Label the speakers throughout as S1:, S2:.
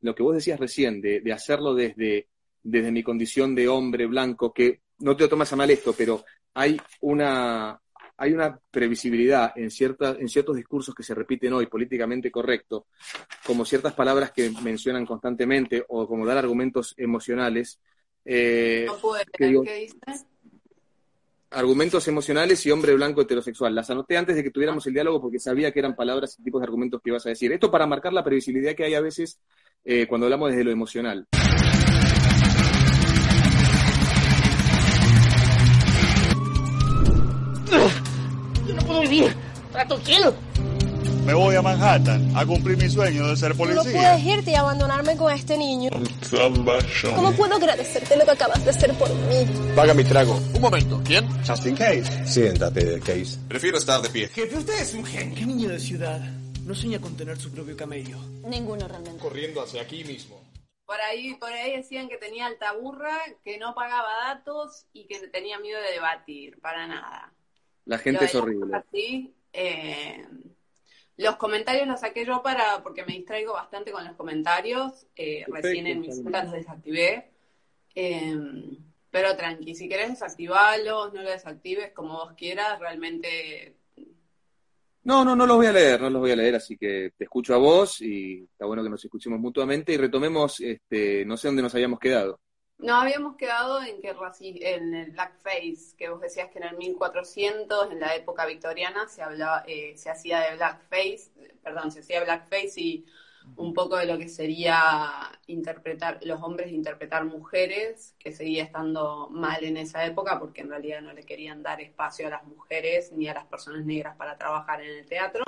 S1: lo que vos decías recién, de, de hacerlo desde, desde mi condición de hombre blanco, que no te lo tomas a mal esto, pero hay una, hay una previsibilidad en, cierta, en ciertos discursos que se repiten hoy políticamente correcto, como ciertas palabras que mencionan constantemente o como dar argumentos emocionales.
S2: Eh, no puedo creer, ¿qué dices?
S1: Argumentos emocionales y hombre blanco heterosexual. Las anoté antes de que tuviéramos el diálogo porque sabía que eran palabras y tipos de argumentos que ibas a decir. Esto para marcar la previsibilidad que hay a veces eh, cuando hablamos desde lo emocional.
S3: Yo no puedo vivir. Trato cielo.
S4: Me voy a Manhattan a cumplir mi sueño de ser policía.
S5: No puedes irte y abandonarme con este niño. ¿Cómo puedo agradecerte lo que acabas de hacer por mí?
S6: Paga mi trago.
S7: Un momento, ¿quién?
S6: Justin Case. Siéntate, Case.
S7: Prefiero estar de pie.
S8: Jefe, usted es un genio. ¿Qué niño de ciudad no sueña con tener su propio camello?
S5: Ninguno realmente.
S7: Corriendo hacia aquí mismo.
S2: Por ahí, por ahí decían que tenía alta burra, que no pagaba datos y que tenía miedo de debatir, para nada.
S1: La gente es horrible.
S2: Así, eh, los comentarios los saqué yo para, porque me distraigo bastante con los comentarios. Eh, recién en mis cuentas los desactivé. Eh, pero tranqui, si querés desactivarlos, no los desactives como vos quieras, realmente.
S1: No, no, no los voy a leer, no los voy a leer, así que te escucho a vos y está bueno que nos escuchemos mutuamente y retomemos, este, no sé dónde nos habíamos quedado.
S2: No, habíamos quedado en que en el blackface, que vos decías que en el 1400, en la época victoriana, se hablaba, eh, se hacía de blackface, perdón, se hacía blackface y un poco de lo que sería interpretar, los hombres interpretar mujeres, que seguía estando mal en esa época porque en realidad no le querían dar espacio a las mujeres ni a las personas negras para trabajar en el teatro.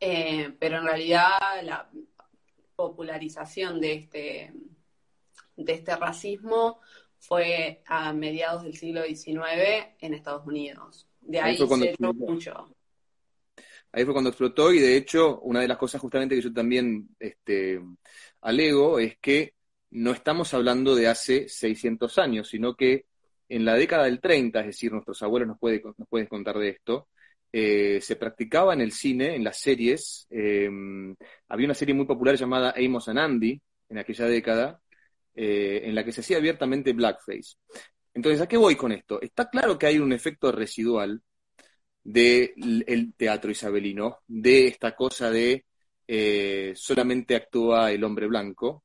S2: Eh, pero en realidad la popularización de este de este racismo fue a mediados del siglo XIX en Estados Unidos. De ahí, se mucho.
S1: Ahí fue cuando explotó y de hecho una de las cosas justamente que yo también este, alego es que no estamos hablando de hace 600 años, sino que en la década del 30, es decir, nuestros abuelos nos, puede, nos pueden contar de esto, eh, se practicaba en el cine, en las series. Eh, había una serie muy popular llamada Amos and Andy en aquella década, eh, en la que se hacía abiertamente blackface. Entonces, ¿a qué voy con esto? Está claro que hay un efecto residual del teatro isabelino, de esta cosa de eh, solamente actúa el hombre blanco.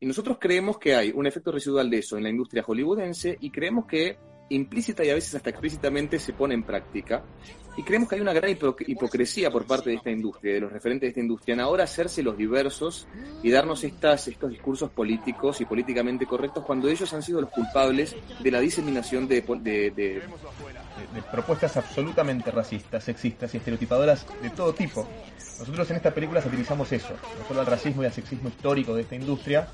S1: Y nosotros creemos que hay un efecto residual de eso en la industria hollywoodense y creemos que implícita y a veces hasta explícitamente se pone en práctica. Y creemos que hay una gran hipocresía por parte de esta industria, de los referentes de esta industria, en ahora hacerse los diversos y darnos estas, estos discursos políticos y políticamente correctos cuando ellos han sido los culpables de la diseminación de, de,
S9: propuestas absolutamente racistas, sexistas y estereotipadoras de todo tipo. Nosotros en esta película satirizamos eso, no solo al racismo y al sexismo histórico de esta industria,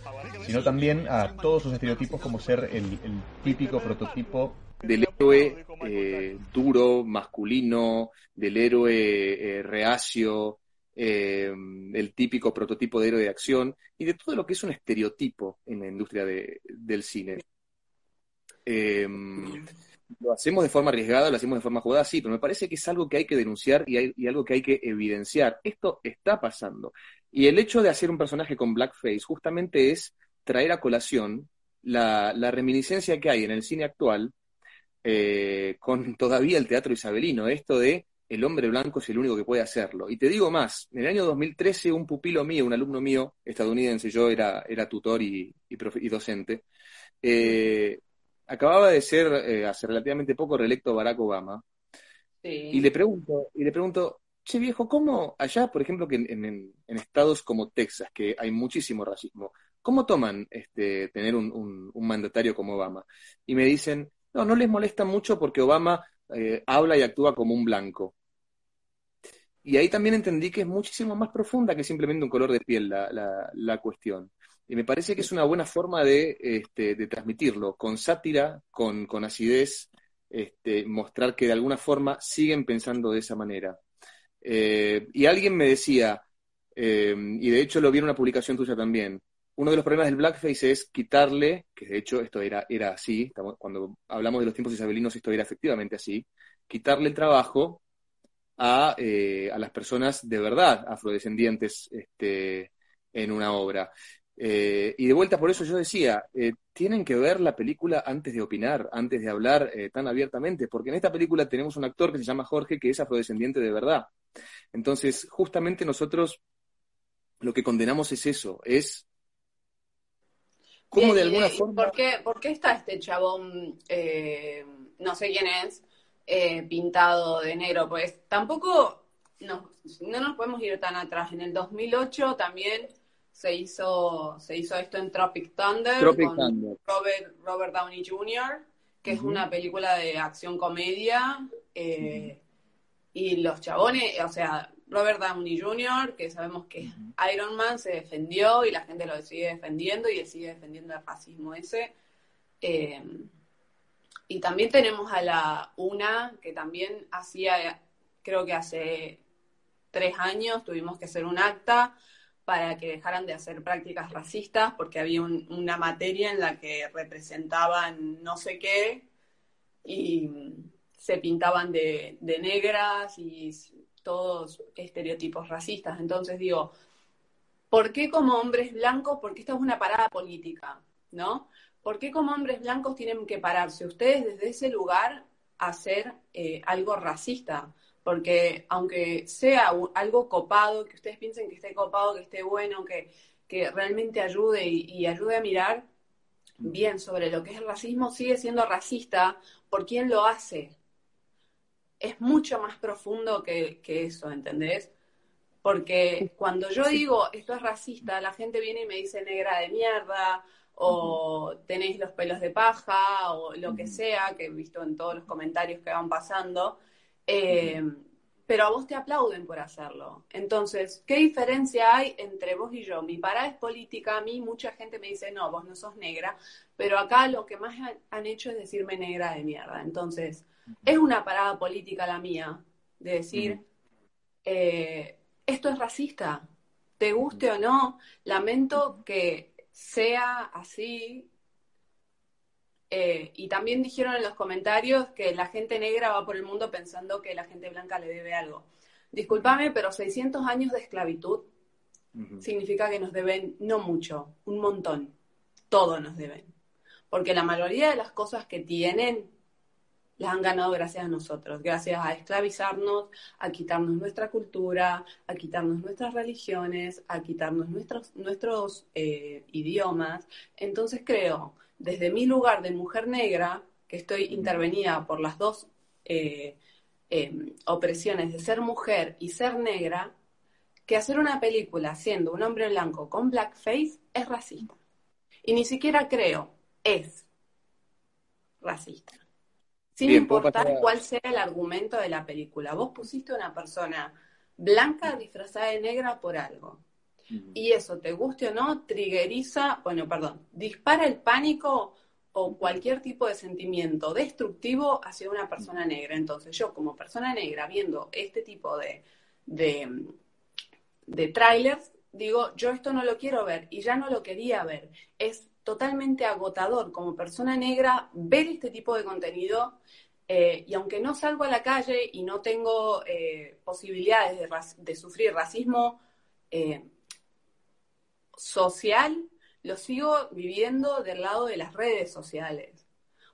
S9: sino también a todos sus estereotipos como ser el, típico prototipo
S1: del héroe eh, duro, masculino, del héroe eh, reacio, eh, el típico prototipo de héroe de acción y de todo lo que es un estereotipo en la industria del cine. Lo hacemos de forma arriesgada, lo hacemos de forma jugada, sí, pero me parece que es algo que hay que denunciar y, algo que hay que evidenciar. Esto está pasando. Y el hecho de hacer un personaje con blackface justamente es traer a colación la, la reminiscencia que hay en el cine actual eh, con todavía el teatro isabelino, esto de el hombre blanco es el único que puede hacerlo. Y te digo más, en el año 2013 un pupilo mío, un alumno mío estadounidense, yo era, era tutor y, y, docente, eh, acababa de ser eh, hace relativamente poco reelecto Barack Obama. Y le pregunto, y le pregunto, che viejo, ¿cómo allá, por ejemplo, que en, estados como Texas, que hay muchísimo racismo, ¿cómo toman este, tener un mandatario como Obama? Y me dicen, no, no les molesta mucho porque Obama eh, habla y actúa como un blanco. Y ahí también entendí que es muchísimo más profunda que simplemente un color de piel la, cuestión. Y me parece que es una buena forma de, este, transmitirlo, con sátira, con, acidez, este, mostrar que de alguna forma siguen pensando de esa manera. Eh, y alguien me decía, eh, y de hecho lo vi en una publicación tuya también, uno de los problemas del blackface es quitarle, que de hecho esto era, era así, cuando hablamos de los tiempos isabelinos esto era efectivamente así, quitarle el trabajo a, eh, a las personas de verdad afrodescendientes este, en una obra. Eh, y de vuelta, por eso yo decía, eh, tienen que ver la película antes de opinar, antes de hablar eh, tan abiertamente, porque en esta película tenemos un actor que se llama Jorge, que es afrodescendiente de verdad. Entonces, justamente nosotros lo que condenamos es eso, es como de alguna forma...
S2: ¿por qué, ¿Por qué está este chabón, no sé quién es, pintado de negro? Pues tampoco no, no nos podemos ir tan atrás. En el 2008 también se hizo, se hizo esto en Tropic Thunder con Robert, Robert Downey Jr., que es una película de acción comedia. Eh, y los chabones, o sea, Robert Downey Jr., que sabemos que Iron Man, se defendió y la gente lo sigue defendiendo y él sigue defendiendo el racismo ese. Eh, y también tenemos a la UNA, que también hacía, creo que hace tres años tuvimos que hacer un acta para que dejaran de hacer prácticas racistas porque había una materia en la que representaban no sé qué y se pintaban de, negras y todos estereotipos racistas. Entonces digo, ¿por qué como hombres blancos? Porque esta es una parada política, ¿no? ¿Por qué como hombres blancos tienen que pararse ustedes desde ese lugar a hacer eh, algo racista? Porque aunque sea algo copado, que ustedes piensen que esté copado, que esté bueno, que, realmente ayude y, ayude a mirar bien sobre lo que es el racismo, sigue siendo racista por quien lo hace. Es mucho más profundo que, eso, ¿entendés? Porque cuando yo digo esto es racista, la gente viene y me dice negra de mierda, o tenéis los pelos de paja, o lo que sea, que he visto en todos los comentarios que van pasando. Eh, pero a vos te aplauden por hacerlo. Entonces, ¿qué diferencia hay entre vos y yo? Mi parada es política, a mí mucha gente me dice, no, vos no sos negra, pero acá lo que más han hecho es decirme negra de mierda. Entonces, es una parada política la mía, de decir, eh, esto es racista, te guste o no, lamento que sea así, eh, y también dijeron en los comentarios que la gente negra va por el mundo pensando que la gente blanca le debe algo. Discúlpame, pero 600 años de esclavitud significa que nos deben no mucho, un montón. Todo nos deben. Porque la mayoría de las cosas que tienen las han ganado gracias a nosotros, gracias a esclavizarnos, a quitarnos nuestra cultura, a quitarnos nuestras religiones, a quitarnos nuestros, nuestros eh, idiomas. Entonces creo desde mi lugar de mujer negra, que estoy intervenida por las dos eh, em, opresiones de ser mujer y ser negra, que hacer una película siendo un hombre blanco con blackface es racista. Y ni siquiera creo, es racista. Sin importar cuál sea el argumento de la película. Vos pusiste a una persona blanca disfrazada de negra por algo. Y eso, te guste o no, triggeriza, bueno, perdón, dispara el pánico o cualquier tipo de sentimiento destructivo hacia una persona negra. Entonces yo como persona negra viendo este tipo de, de, de trailers, digo, yo esto no lo quiero ver y ya no lo quería ver. Es totalmente agotador como persona negra ver este tipo de contenido eh, y aunque no salgo a la calle y no tengo eh, posibilidades de, de, sufrir racismo eh, social lo sigo viviendo del lado de las redes sociales.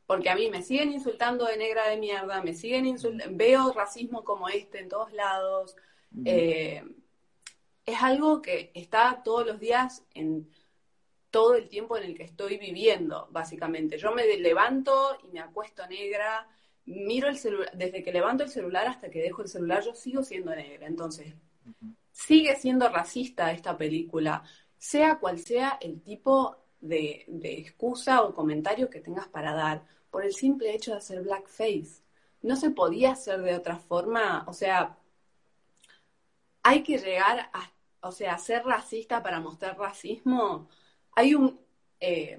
S2: Porque a mí me siguen insultando de negra de mierda, me siguen insultando, veo racismo como este en todos lados. Eh, es algo que está todos los días en todo el tiempo en el que estoy viviendo, básicamente. Yo me levanto y me acuesto negra, miro el celular, desde que levanto el celular hasta que dejo el celular, yo sigo siendo negra. Entonces, sigue siendo racista esta película sea cual sea el tipo de, excusa o comentario que tengas para dar, por el simple hecho de hacer blackface. No se podía hacer de otra forma, o sea, hay que llegar a, o sea, ser racista para mostrar racismo. Hay un, eh,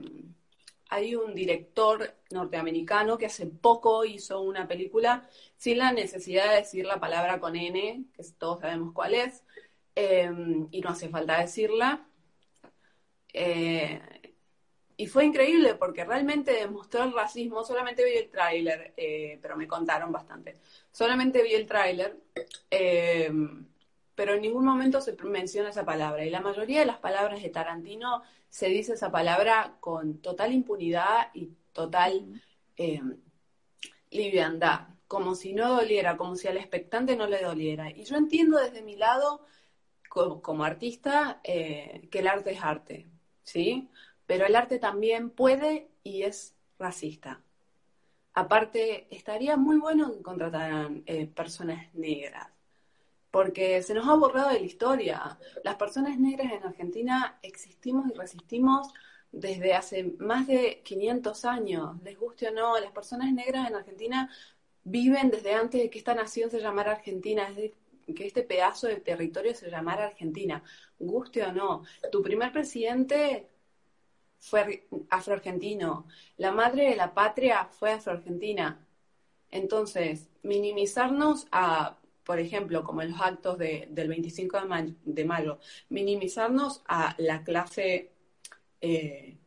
S2: hay un director norteamericano que hace poco hizo una película sin la necesidad de decir la palabra con N, que todos sabemos cuál es, eh, y no hace falta decirla, eh, y fue increíble porque realmente demostró el racismo. Solamente vi el tráiler, eh, pero me contaron bastante. Solamente vi el tráiler, eh, pero en ningún momento se menciona esa palabra. Y la mayoría de las palabras de Tarantino se dice esa palabra con total impunidad y total eh, liviandad, como si no doliera, como si al expectante no le doliera. Y yo entiendo desde mi lado, como, artista, eh, que el arte es arte, ¿sí? Pero el arte también puede y es racista. Aparte, estaría muy bueno que contrataran eh, personas negras, porque se nos ha borrado de la historia. Las personas negras en Argentina existimos y resistimos desde hace más de 500 años, les guste o no, las personas negras en Argentina viven desde antes de que esta nación se llamara Argentina, que este pedazo de territorio se llamara Argentina, guste o no. Tu primer presidente fue afroargentino, la madre de la patria fue afroargentina. Entonces, minimizarnos a, por ejemplo, como en los actos del 25 de mayo, minimizarnos a la clase, eh,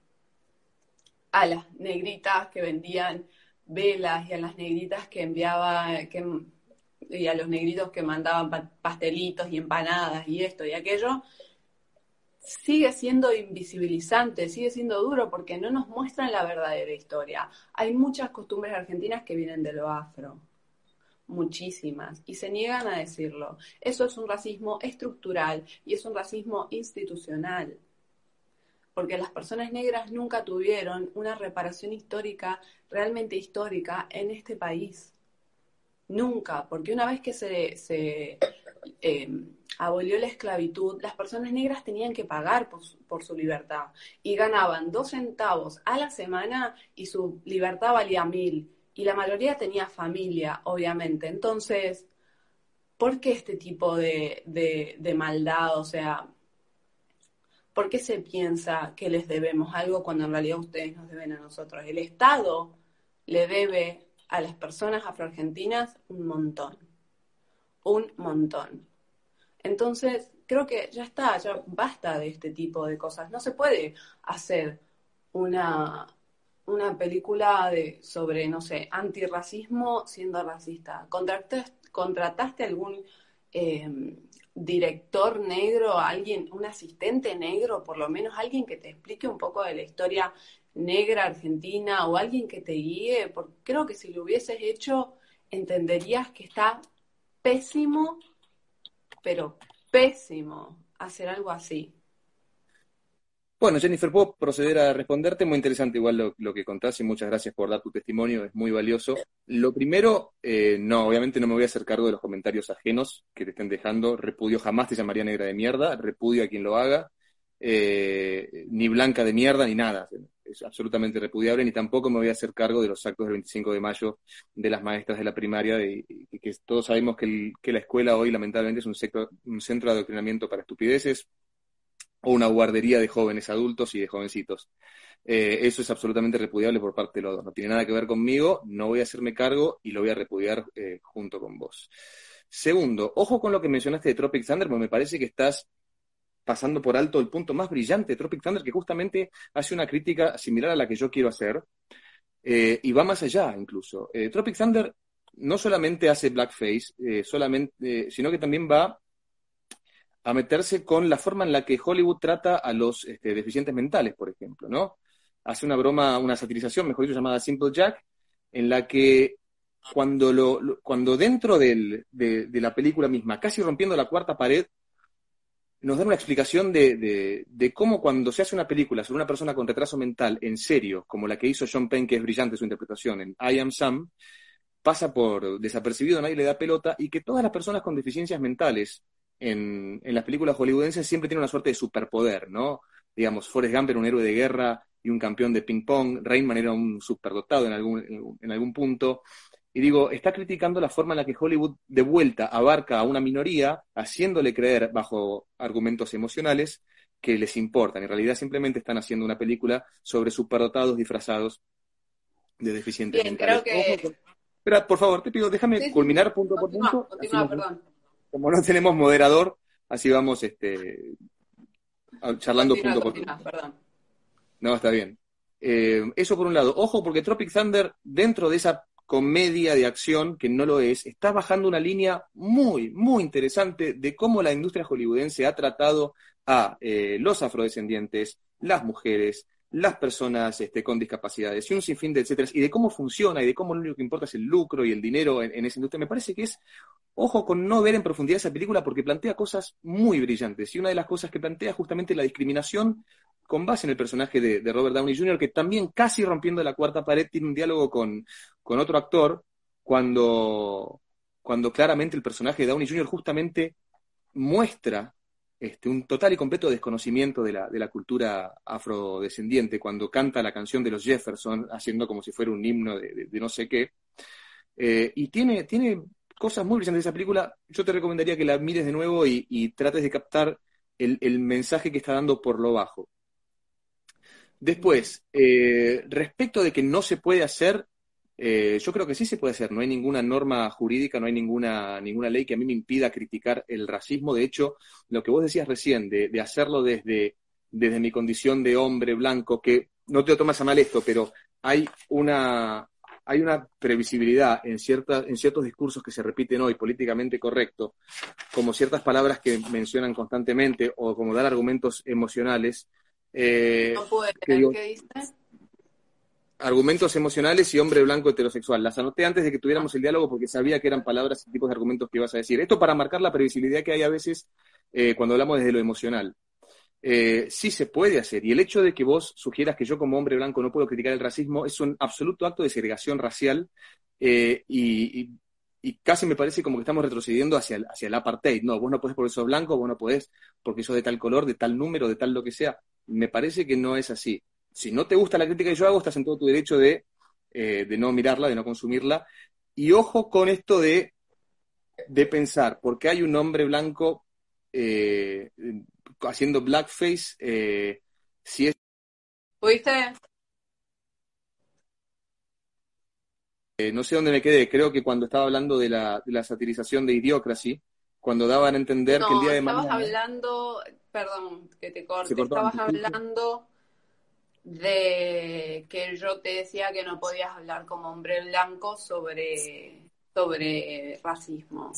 S2: a las negritas que vendían velas y a las negritas que enviaba, que, y a los negritos que mandaban pastelitos y empanadas y esto y aquello, sigue siendo invisibilizante, sigue siendo duro porque no nos muestran la verdadera historia. Hay muchas costumbres argentinas que vienen de lo afro, muchísimas, y se niegan a decirlo. Eso es un racismo estructural y es un racismo institucional, porque las personas negras nunca tuvieron una reparación histórica, realmente histórica, en este país. Nunca, porque una vez que se... se eh, abolió la esclavitud, las personas negras tenían que pagar por su, libertad y ganaban dos centavos a la semana y su libertad valía mil. Y la mayoría tenía familia, obviamente. Entonces, ¿por qué este tipo de, de maldad? O sea, ¿por qué se piensa que les debemos algo cuando en realidad ustedes nos deben a nosotros? El Estado le debe a las personas afroargentinas un montón, un montón. Entonces, creo que ya está, ya basta de este tipo de cosas. No se puede hacer una, una película de, sobre, no sé, antirracismo siendo racista. ¿Contrataste, contrataste algún eh, director negro, alguien, un asistente negro, por lo menos alguien que te explique un poco de la historia negra argentina o alguien que te guíe? Porque creo que si lo hubieses hecho, entenderías que está pésimo pero pésimo hacer algo así.
S1: Bueno, Jennifer, puedo proceder a responderte. Muy interesante igual lo, que contás y muchas gracias por dar tu testimonio, es muy valioso. Lo primero, eh, no, obviamente no me voy a hacer cargo de los comentarios ajenos que te estén dejando. Repudio jamás te llamaría negra de mierda, repudio a quien lo haga, eh, ni blanca de mierda, ni nada es absolutamente repudiable, ni tampoco me voy a hacer cargo de los actos del 25 de mayo de las maestras de la primaria, y, que todos sabemos que, la escuela hoy lamentablemente es un, centro de adoctrinamiento para estupideces o una guardería de jóvenes adultos y de jovencitos. Eh, eso es absolutamente repudiable por parte de los dos. No tiene nada que ver conmigo, no voy a hacerme cargo y lo voy a repudiar eh, junto con vos. Segundo, ojo con lo que mencionaste de Tropic Thunder, porque me parece que estás pasando por alto el punto más brillante de Tropic Thunder, que justamente hace una crítica similar a la que yo quiero hacer, eh, y va más allá incluso. Eh, Tropic Thunder no solamente hace blackface, eh, sino que también va a meterse con la forma en la que Hollywood trata a los este, deficientes mentales, por ejemplo, ¿no? Hace una broma, una satirización, mejor dicho, llamada Simple Jack, en la que cuando, dentro de, de la película misma, casi rompiendo la cuarta pared, nos dan una explicación de, cómo cuando se hace una película sobre una persona con retraso mental en serio, como la que hizo John Penn, que es brillante su interpretación en I Am Sam, pasa por desapercibido, nadie le da pelota, y que todas las personas con deficiencias mentales en, las películas hollywoodenses siempre tienen una suerte de superpoder, ¿no? Digamos, Forrest Gump era un héroe de guerra y un campeón de ping-pong, Rainman era un superdotado en algún, en algún punto, y digo, está criticando la forma en la que Hollywood de vuelta abarca a una minoría, haciéndole creer bajo argumentos emocionales que les importan. En realidad simplemente están haciendo una película sobre superdotados disfrazados de deficientes
S2: Bien, Creo que...
S1: Espera, por favor, te pido, déjame culminar punto por punto. perdón. Como no tenemos moderador, así vamos este, charlando punto por punto. Perdón. No, está bien. Eh, eso por un lado. Ojo, porque Tropic Thunder, dentro de esa comedia de acción, que no lo es, está bajando una línea muy, muy interesante de cómo la industria hollywoodense ha tratado a eh, los afrodescendientes, las mujeres, las personas este, con discapacidades y un sinfín de etcétera, y de cómo funciona y de cómo lo único que importa es el lucro y el dinero en, esa industria. Me parece que es, ojo con no ver en profundidad esa película porque plantea cosas muy brillantes. Y una de las cosas que plantea justamente la discriminación con base en el personaje de, Robert Downey Jr., que también casi rompiendo la cuarta pared tiene un diálogo con, con otro actor cuando, cuando claramente el personaje de Downey Jr. justamente muestra este, un total y completo desconocimiento de la, de la cultura afrodescendiente cuando canta la canción de los Jefferson, haciendo como si fuera un himno de, no sé qué. Eh, y tiene, tiene cosas muy brillantes de esa película. Yo te recomendaría que la mires de nuevo y, trates de captar el, el, mensaje que está dando por lo bajo. Después, eh, respecto de que no se puede hacer, eh, yo creo que sí se puede hacer. No hay ninguna norma jurídica, no hay ninguna, ninguna ley que a mí me impida criticar el racismo. De hecho, lo que vos decías recién, de, hacerlo desde, desde mi condición de hombre blanco, que no te lo tomas a mal esto, pero hay una, hay una previsibilidad en, cierta, en ciertos discursos que se repiten hoy políticamente correcto, como ciertas palabras que mencionan constantemente o como dar argumentos emocionales,
S2: eh, no puede ¿qué dice?
S1: Argumentos emocionales y hombre blanco heterosexual. Las anoté antes de que tuviéramos el diálogo porque sabía que eran palabras y tipos de argumentos que ibas a decir. Esto para marcar la previsibilidad que hay a veces eh, cuando hablamos desde lo emocional. Eh, sí se puede hacer. Y el hecho de que vos sugieras que yo como hombre blanco no puedo criticar el racismo es un absoluto acto de segregación racial y, casi me parece como que estamos retrocediendo hacia el, hacia el apartheid. No, vos no podés porque sos blanco, vos no podés porque sos de tal color, de tal número, de tal lo que sea me parece que no es así. Si no te gusta la crítica que yo hago, estás en todo tu derecho de, eh, de no mirarla, de no consumirla. Y ojo con esto de, de pensar, porque hay un hombre blanco eh, haciendo blackface, eh, si es...
S2: ¿Oíste?
S1: no sé dónde me quedé, creo que cuando estaba hablando de la, de la satirización de Idiocracy, cuando daban a entender que el día de
S2: mañana... hablando, perdón, que te corte, estabas hablando de que yo te decía que no podías hablar como hombre blanco sobre, sobre racismo.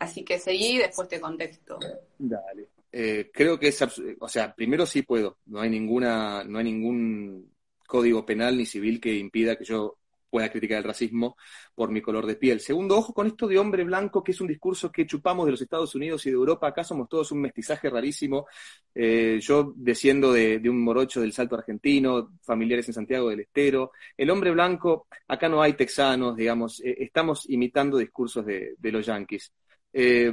S2: Así que seguí y después te contesto.
S1: Dale. Eh, creo que es, o sea, primero sí puedo. No hay ninguna, no hay ningún código penal ni civil que impida que yo pueda criticar el racismo por mi color de piel. Segundo, ojo con esto de hombre blanco, que es un discurso que chupamos de los Estados Unidos y de Europa. Acá somos todos un mestizaje rarísimo. Eh, yo desciendo de, un morocho del Salto Argentino, familiares en Santiago del Estero. El hombre blanco, acá no hay texanos, digamos, eh, estamos imitando discursos de, los yanquis. Eh,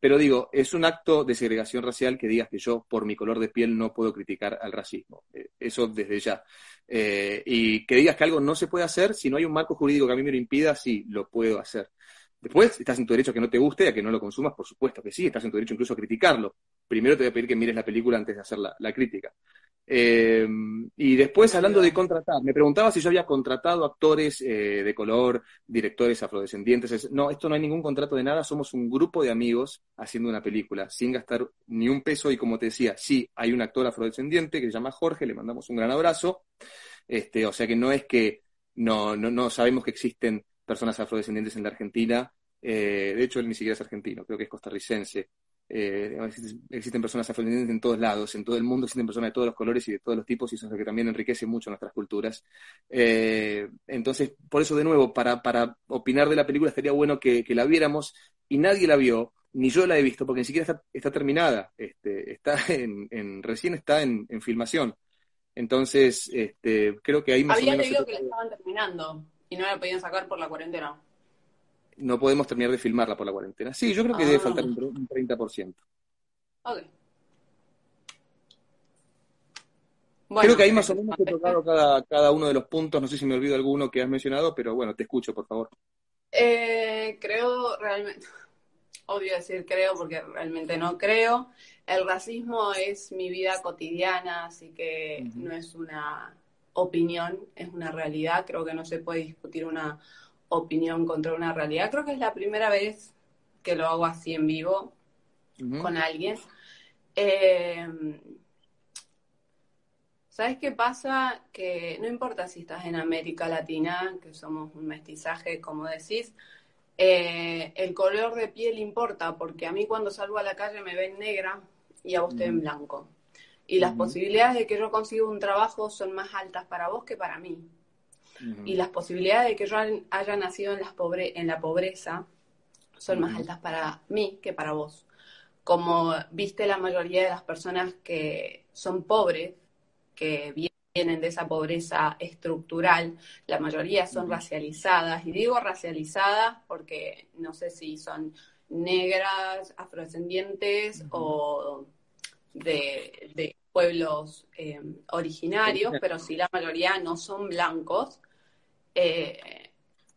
S1: pero digo, es un acto de segregación racial que digas que yo, por mi color de piel, no puedo criticar al racismo. eso desde ya. Eh, y que digas que algo no se puede hacer, si no hay un marco jurídico que a mí me lo impida, sí, lo puedo hacer. Después, estás en tu derecho a que no te guste, a que no lo consumas, por supuesto que sí, estás en tu derecho incluso a criticarlo. Primero te voy a pedir que mires la película antes de hacer la, crítica. Eh, y después, hablando de contratar, me preguntaba si yo había contratado actores eh, de color, directores afrodescendientes. No, esto no hay ningún contrato de nada, somos un grupo de amigos haciendo una película, sin gastar ni un peso. Y como te decía, sí, hay un actor afrodescendiente que se llama Jorge, le mandamos un gran abrazo. Este, o sea que no es que no, no, no sabemos que existen personas afrodescendientes en la Argentina. Eh, de hecho, él ni siquiera es argentino, creo que es costarricense. Eh, existen personas afrodescendientes en todos lados, en todo el mundo existen personas de todos los colores y de todos los tipos, y eso es lo que también enriquece mucho nuestras culturas. Eh, entonces, por eso, de nuevo, para, para opinar de la película estaría bueno que, la viéramos, y nadie la vio, ni yo la he visto, porque ni siquiera está, está terminada, este, está en, recién está en filmación. Entonces, este, creo que ahí más
S2: Había
S1: o menos...
S2: leído que la estaban terminando y no la podían sacar por la cuarentena.
S1: No podemos terminar de filmarla por la cuarentena. Sí, yo creo que debe ah. faltar un, 30%.
S2: Ok.
S1: creo que ahí más o menos he tocado cada, cada uno de los puntos. No sé si me olvido alguno que has mencionado, pero bueno, te escucho, por favor.
S2: Eh, creo realmente, odio decir creo porque realmente no creo el racismo es mi vida cotidiana, así que no es una opinión, es una realidad. Creo que no se puede discutir una opinión contra una realidad. Creo que es la primera vez que lo hago así en vivo con alguien. Eh, ¿Sabes qué pasa? Que no importa si estás en América Latina, que somos un mestizaje, como decís, eh, el color de piel importa, porque a mí cuando salgo a la calle me ven negra y a vos te ven blanco. Y las posibilidades de que yo consiga un trabajo son más altas para vos que para mí. Y las posibilidades de que yo haya nacido en, las pobre en la pobreza son más altas para mí que para vos. Como viste la mayoría de las personas que son pobres, que vienen de esa pobreza estructural, la mayoría son racializadas, y digo racializadas porque no sé si son negras, afrodescendientes o de, pueblos eh, originarios, pero si la mayoría no son blancos. Eh,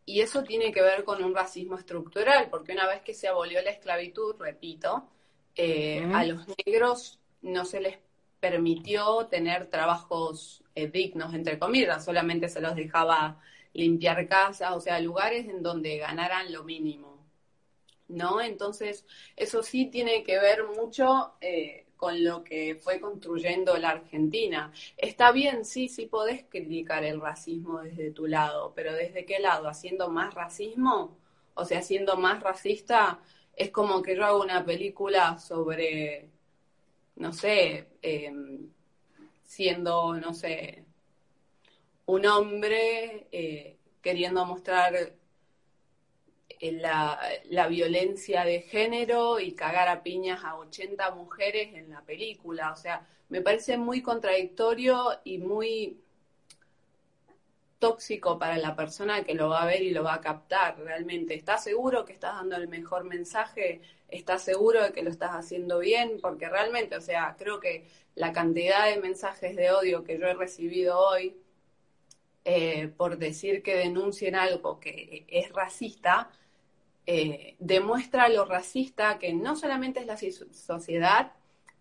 S2: y eso tiene que ver con un racismo estructural, porque una vez que se abolió la esclavitud, repito, eh, a los negros no se les permitió tener trabajos dignos, entre comillas, solamente se los dejaba limpiar casas, o sea, lugares en donde ganaran lo mínimo. ¿No? Entonces, eso sí tiene que ver mucho con lo que fue construyendo la Argentina. Está bien, sí, sí podés criticar el racismo desde tu lado, pero ¿desde qué lado? ¿Haciendo más racismo? O sea, siendo más racista, es como que yo hago una película sobre, no sé, em, siendo, no sé, un hombre eh, queriendo mostrar la, la, violencia de género y cagar a piñas a 80 mujeres en la película. O sea, me parece muy contradictorio y muy tóxico para la persona que lo va a ver y lo va a captar realmente. ¿Estás seguro que estás dando el mejor mensaje? ¿Estás seguro de que lo estás haciendo bien? Porque realmente, o sea, creo que la cantidad de mensajes de odio que yo he recibido hoy eh, por decir que denuncien algo que es racista, eh, demuestra lo racista que no solamente es la sociedad,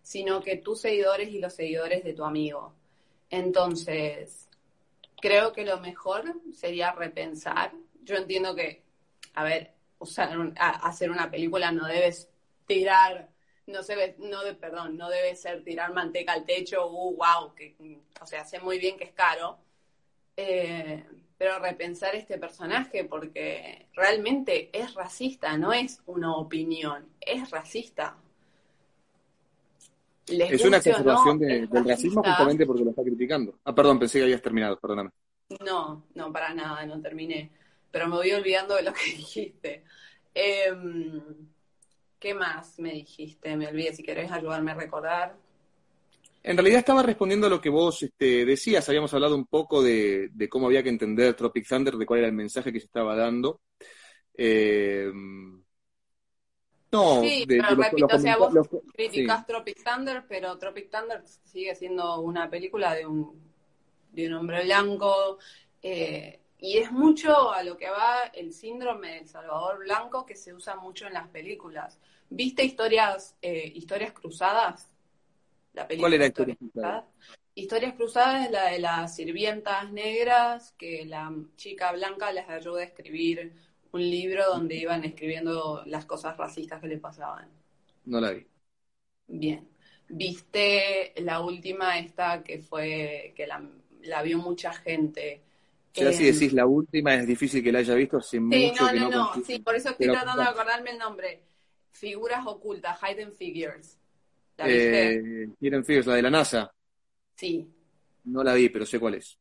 S2: sino que tus seguidores y los seguidores de tu amigo. Entonces, creo que lo mejor sería repensar. Yo entiendo que, a ver, usar hacer una película no debes tirar, no se no de, perdón, no debe ser tirar manteca al techo, uh, wow, que, o sea, sé muy bien que es caro. Eh, pero repensar este personaje porque realmente es racista, no es una opinión, es racista.
S1: es una exageración del racismo justamente porque lo está criticando. Ah, perdón, pensé que habías terminado, perdóname.
S2: No, no, para nada, no terminé. Pero me voy olvidando de lo que dijiste. Em, ¿Qué más me dijiste? Me olvidé, si querés ayudarme a recordar.
S1: En realidad estaba respondiendo a lo que vos este, decías, habíamos hablado un poco de, cómo había que entender Tropic Thunder, de cuál era el mensaje que se estaba dando. Eh,
S2: no, sí, pero repito, o sea, vos criticás Tropic Thunder, pero Tropic Thunder sigue siendo una película de un, de un hombre blanco, eh, y es mucho a lo que va el síndrome del Salvador Blanco que se usa mucho en las películas. ¿Viste historias, eh, historias cruzadas?
S1: ¿Cuál era Historias Cruzadas?
S2: Historias Cruzadas es la de las sirvientas negras que la chica blanca les ayuda a escribir un libro donde iban escribiendo las cosas racistas que le pasaban.
S1: No la vi.
S2: Bien. ¿Viste la última esta que fue, que la, vio mucha gente?
S1: Ya si decís la última, es difícil que la haya visto
S2: sí, no, no, no, sí, por eso estoy tratando de acordarme el nombre. Figuras ocultas, Hidden Figures.
S1: ¿La eh, Figures, la de la NASA.
S2: Sí.
S1: No la vi, pero sé cuál es.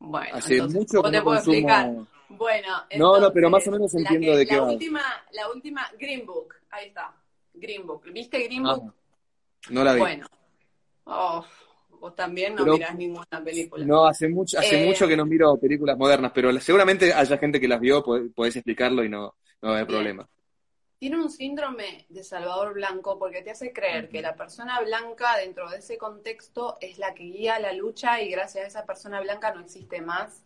S2: Bueno, Hace mucho que te puedo explicar. Bueno,
S1: no, no, pero más o menos entiendo de qué
S2: la Última, la última, Green Book, ahí está. Green Book. ¿Viste Green Book?
S1: no la vi.
S2: Bueno. Oh, vos también no mirás ninguna película.
S1: No, hace mucho, hace eh, mucho que no miro películas modernas, pero seguramente haya gente que las vio, podés explicarlo y no, no va a haber problema
S2: tiene un síndrome de Salvador Blanco porque te hace creer que la persona blanca dentro de ese contexto es la que guía la lucha y gracias a esa persona blanca no existe más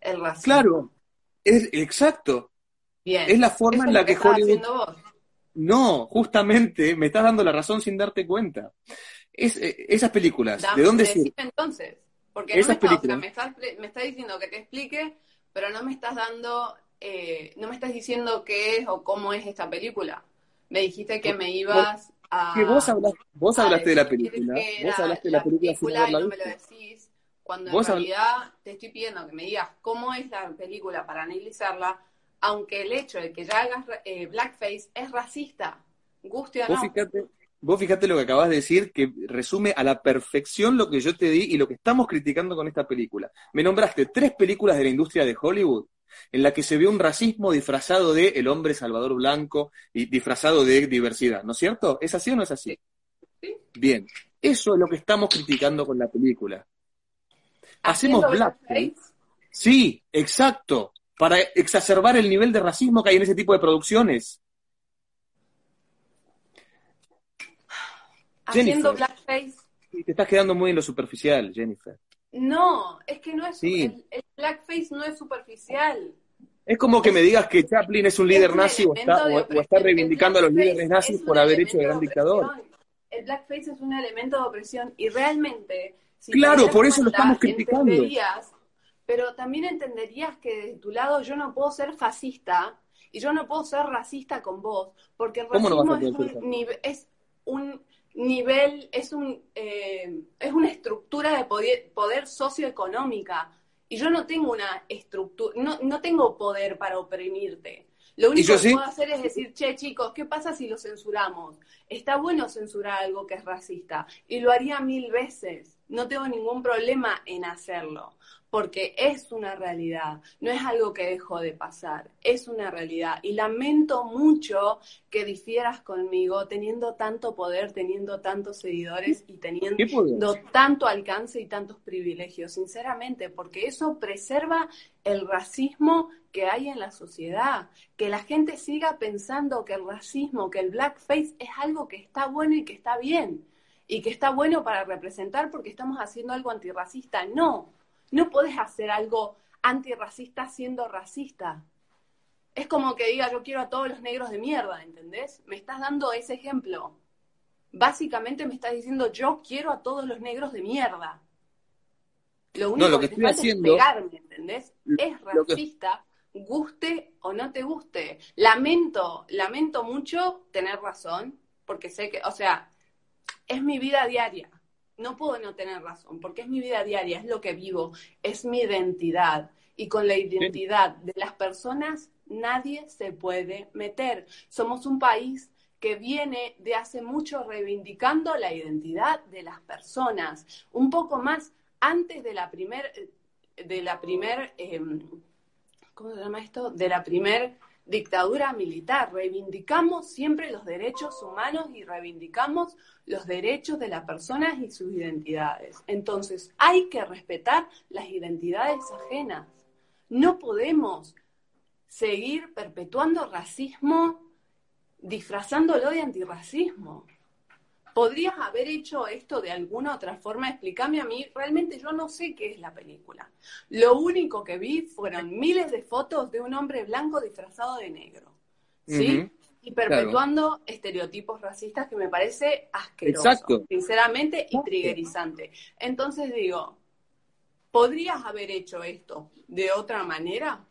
S2: el racismo.
S1: Claro, es exacto.
S2: Bien.
S1: Es la forma en la que, Hollywood. Vos. No, justamente me estás dando la razón sin darte cuenta. Es, eh, esas películas, ¿de dónde se...
S2: entonces? Porque no me, está, me, estás, me está diciendo que te explique, pero no me estás dando eh, no me estás diciendo qué es o cómo es esta película. Me dijiste que me ibas a...
S1: vos, vos hablaste de la película. Vos hablaste de la película,
S2: y no me lo decís Cuando en realidad te estoy pidiendo que me digas cómo es la película para analizarla, aunque el hecho de que ya hagas eh, blackface es racista, guste o no.
S1: Fíjate, vos fíjate lo que acabas de decir, que resume a la perfección lo que yo te di y lo que estamos criticando con esta película. Me nombraste tres películas de la industria de Hollywood en la que se ve un racismo disfrazado de el hombre salvador blanco y disfrazado de diversidad, ¿no es cierto? ¿Es así o no es así? Bien, eso es lo que estamos criticando con la película. Hacemos blackface. Sí, exacto, para exacerbar el nivel de racismo que hay en ese tipo de producciones.
S2: Haciendo blackface.
S1: Te estás quedando muy en lo superficial, Jennifer.
S2: No, es que no es el, blackface no es superficial.
S1: Es como que me digas que Chaplin es un líder nazi o está, reivindicando a los líderes nazis por haber hecho de gran dictador.
S2: El blackface es un elemento de opresión y realmente...
S1: claro, por eso lo estamos criticando.
S2: Pero también entenderías que de tu lado yo no puedo ser fascista y yo no puedo ser racista con vos, porque el racismo es un nivel, es, un, eh, es una estructura de poder, socioeconómica. Y yo no tengo una estructura, no, no tengo poder para oprimirte. Lo único que puedo hacer es decir, che, chicos, ¿qué pasa si lo censuramos? Está bueno censurar algo que es racista. Y lo haría mil veces. No tengo ningún problema en hacerlo porque es una realidad, no es algo que dejó de pasar, es una realidad. Y lamento mucho que difieras conmigo teniendo tanto poder, teniendo tantos seguidores y teniendo tanto alcance y tantos privilegios, sinceramente, porque eso preserva el racismo que hay en la sociedad, que la gente siga pensando que el racismo, que el blackface es algo que está bueno y que está bien. Y que está bueno para representar porque estamos haciendo algo antirracista. No, no puedes hacer algo antirracista siendo racista. Es como que diga yo quiero a todos los negros de mierda, ¿entendés? Me estás dando ese ejemplo. Básicamente me estás diciendo yo quiero a todos los negros de mierda. Lo único que, estoy haciendo, es pegarme, ¿entendés? Es racista, guste o no te guste. Lamento, lamento mucho tener razón, porque sé que, o sea, es mi vida diaria no puedo no tener razón, porque es mi vida diaria, es lo que vivo, es mi identidad. Y con la identidad de las personas nadie se puede meter. Somos un país que viene de hace mucho reivindicando la identidad de las personas. Un poco más antes de la primer, de la primer, em, ¿cómo se llama esto? De la primer dictadura militar. Reivindicamos siempre los derechos humanos y reivindicamos los derechos de las personas y sus identidades. Entonces, hay que respetar las identidades ajenas. No podemos seguir perpetuando racismo disfrazándolo de antirracismo podrías haber hecho esto de alguna otra forma, explícame a mí, realmente yo no sé qué es la película. Lo único que vi fueron miles de fotos de un hombre blanco disfrazado de negro, ¿sí? y perpetuando estereotipos racistas que me parece asqueroso, sinceramente, y triggerizante. Entonces digo, ¿podrías haber hecho esto de otra manera?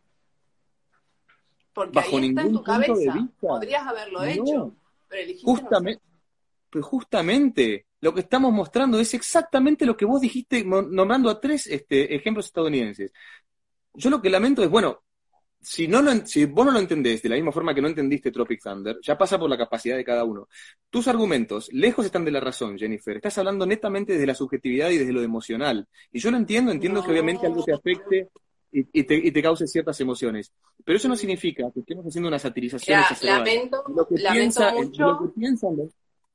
S2: Porque ahí está en tu cabeza. Podrías haberlo hecho, pero elegiste
S1: Justamente justamente lo que estamos mostrando es exactamente lo que vos dijiste nombrando a tres este, ejemplos estadounidenses. Yo lo que lamento es, bueno, si, no si vos no lo entendés de la misma forma que no entendiste Tropic Thunder, ya pasa por la capacidad de cada uno. Tus argumentos lejos están de la razón, Jennifer. Estás hablando netamente desde la subjetividad y desde lo emocional. Y yo lo entiendo, entiendo que obviamente algo te afecte y, te, cause ciertas emociones. Pero eso no significa que estemos haciendo una satirización.
S2: lamento, lamento mucho.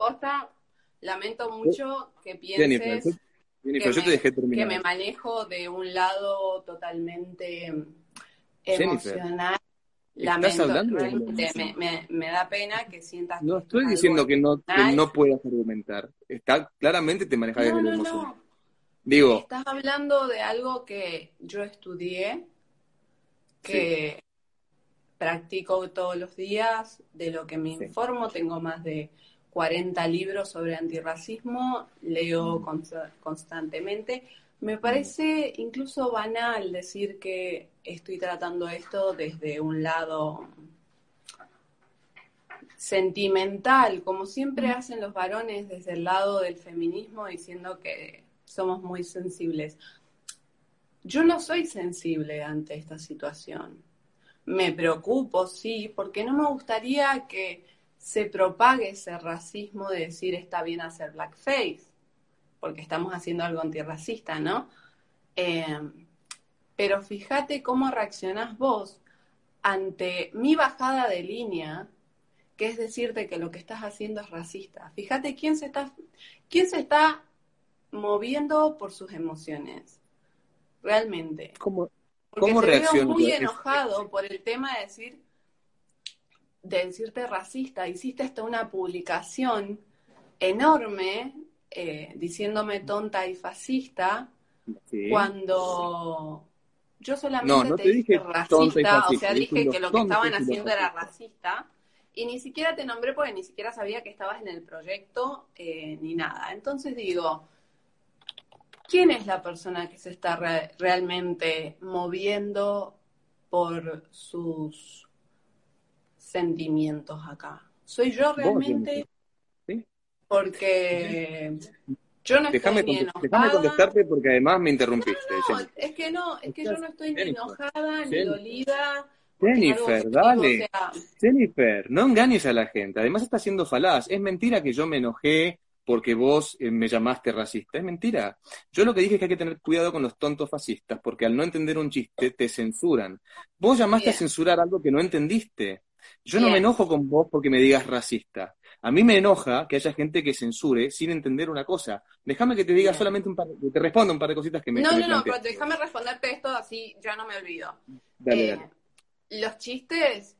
S2: Costa, lamento mucho que pienses que, me, manejo de un lado totalmente emocional. Lamento, me, me, da pena que sientas
S1: No estoy diciendo que no, no puedas argumentar. Está, claramente te manejas de la emoción. Digo.
S2: Estás hablando de algo que yo estudié, que practico todos los días, de lo que me informo, tengo más de 40 libros sobre antirracismo, leo constantemente. Me parece incluso banal decir que estoy tratando esto desde un lado sentimental, como siempre hacen los varones desde el lado del feminismo, diciendo que somos muy sensibles. yo no soy sensible ante esta situación. Me preocupo, sí, porque no me gustaría que se propague ese racismo de decir está bien hacer blackface, porque estamos haciendo algo antirracista, ¿no? Eh, pero fíjate cómo reaccionás vos ante mi bajada de línea, que es decirte que lo que estás haciendo es racista. Fíjate quién se está, quién se está moviendo por sus emociones, realmente.
S1: ¿Cómo,
S2: Porque te veo muy enojado por el tema de decir, de decirte racista. Hiciste hasta una publicación enorme eh, diciéndome tonta y fascista cuando yo solamente te, dije racista, o sea, dije que lo que estaban haciendo era racista y ni siquiera te nombré porque ni siquiera sabía que estabas en el proyecto eh, ni nada. Entonces digo, ¿quién es la persona que se está realmente moviendo por sus sentimientos acá? ¿Soy yo realmente? ¿Sí? Porque yo no
S1: déjame,
S2: estoy ni enojada.
S1: Déjame contestarte porque además me interrumpiste.
S2: No, no, es que no, es que yo no estoy ni enojada ni dolida.
S1: Jennifer, dale. Jennifer, no engañes a la gente. Además está siendo falaz. Es mentira que yo me enojé porque vos eh, me llamaste racista. Es mentira. Yo lo que dije es que hay que tener cuidado con los tontos fascistas, porque al no entender un chiste te censuran. Vos llamaste a censurar algo que no entendiste. Yo no me enojo con vos porque me digas racista. A mí me enoja que haya gente que censure sin entender una cosa. Déjame que te diga solamente un par, que te responda un par de cositas que me
S2: No, no, no, pero déjame responderte esto así ya no me olvido.
S1: Dale,
S2: eh, Los chistes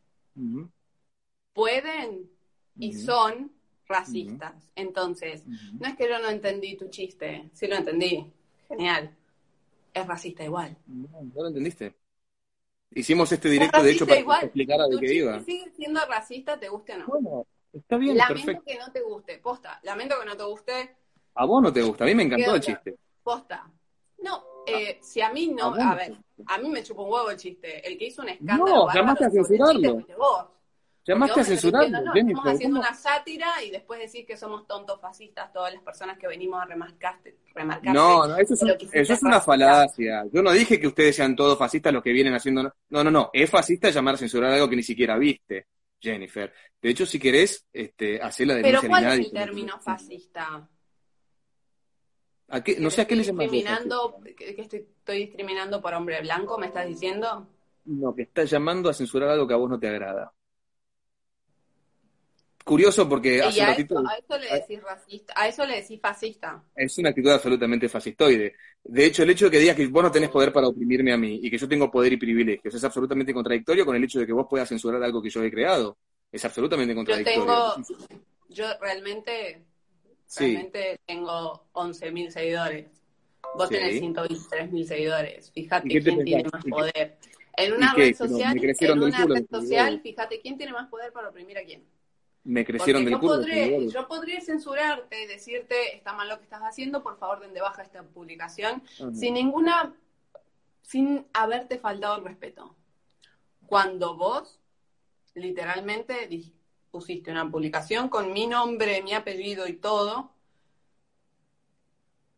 S2: pueden y son racistas. Entonces, no es que yo no entendí tu chiste, sí lo entendí. Genial. Es racista igual.
S1: No, no lo entendiste. Hicimos este directo, de hecho, para explicar a de qué iba.
S2: sigue siendo racista, te guste o no.
S1: Bueno, Está bien,
S2: Lamento que no te guste, posta. Lamento que no te guste.
S1: A vos no te gusta, a mí me encantó el chiste.
S2: Posta. No, eh, si a mí no, a, ver, a mí me chupa un huevo el chiste. El que hizo un escándalo.
S1: No, llamaste a censurarlo. Llamaste a censurarlo.
S2: No, estamos haciendo una sátira y después decir que somos tontos fascistas todas las personas que venimos a remarcarte.
S1: no, no, eso es, eso es una falacia. Yo no dije que ustedes sean todos fascistas los que vienen haciendo. No, no, no. Es fascista llamar a censurar algo que ni siquiera viste. Jennifer. De hecho, si querés, este, hacer la denuncia.
S2: ¿Pero cuál es el término fascista?
S1: ¿A qué? No sé a qué le llamas.
S2: Discriminando, que, estoy, estoy, discriminando por hombre blanco, ¿me estás diciendo?
S1: No, que estás llamando a censurar algo que a vos no te agrada curioso porque
S2: hace a ratito... Eso, a eso le decís racista, a eso le decís fascista.
S1: Es una actitud absolutamente fascistoide. De hecho, el hecho de que digas que vos no tenés poder para oprimirme a mí y que yo tengo poder y privilegios es absolutamente contradictorio con el hecho de que vos puedas censurar algo que yo he creado. Es absolutamente contradictorio.
S2: Yo tengo, yo realmente, realmente tengo 11.000 seguidores. Vos tenés 123.000 seguidores. Fíjate quién tiene más poder. En una red social, en una red social, fíjate quién tiene más poder para oprimir a quién
S1: me crecieron del
S2: yo Podré, yo podría censurarte, decirte, está mal lo que estás haciendo, por favor, den de baja esta publicación, sin ninguna, sin haberte faltado el respeto. Cuando vos, literalmente, pusiste una publicación con mi nombre, mi apellido y todo,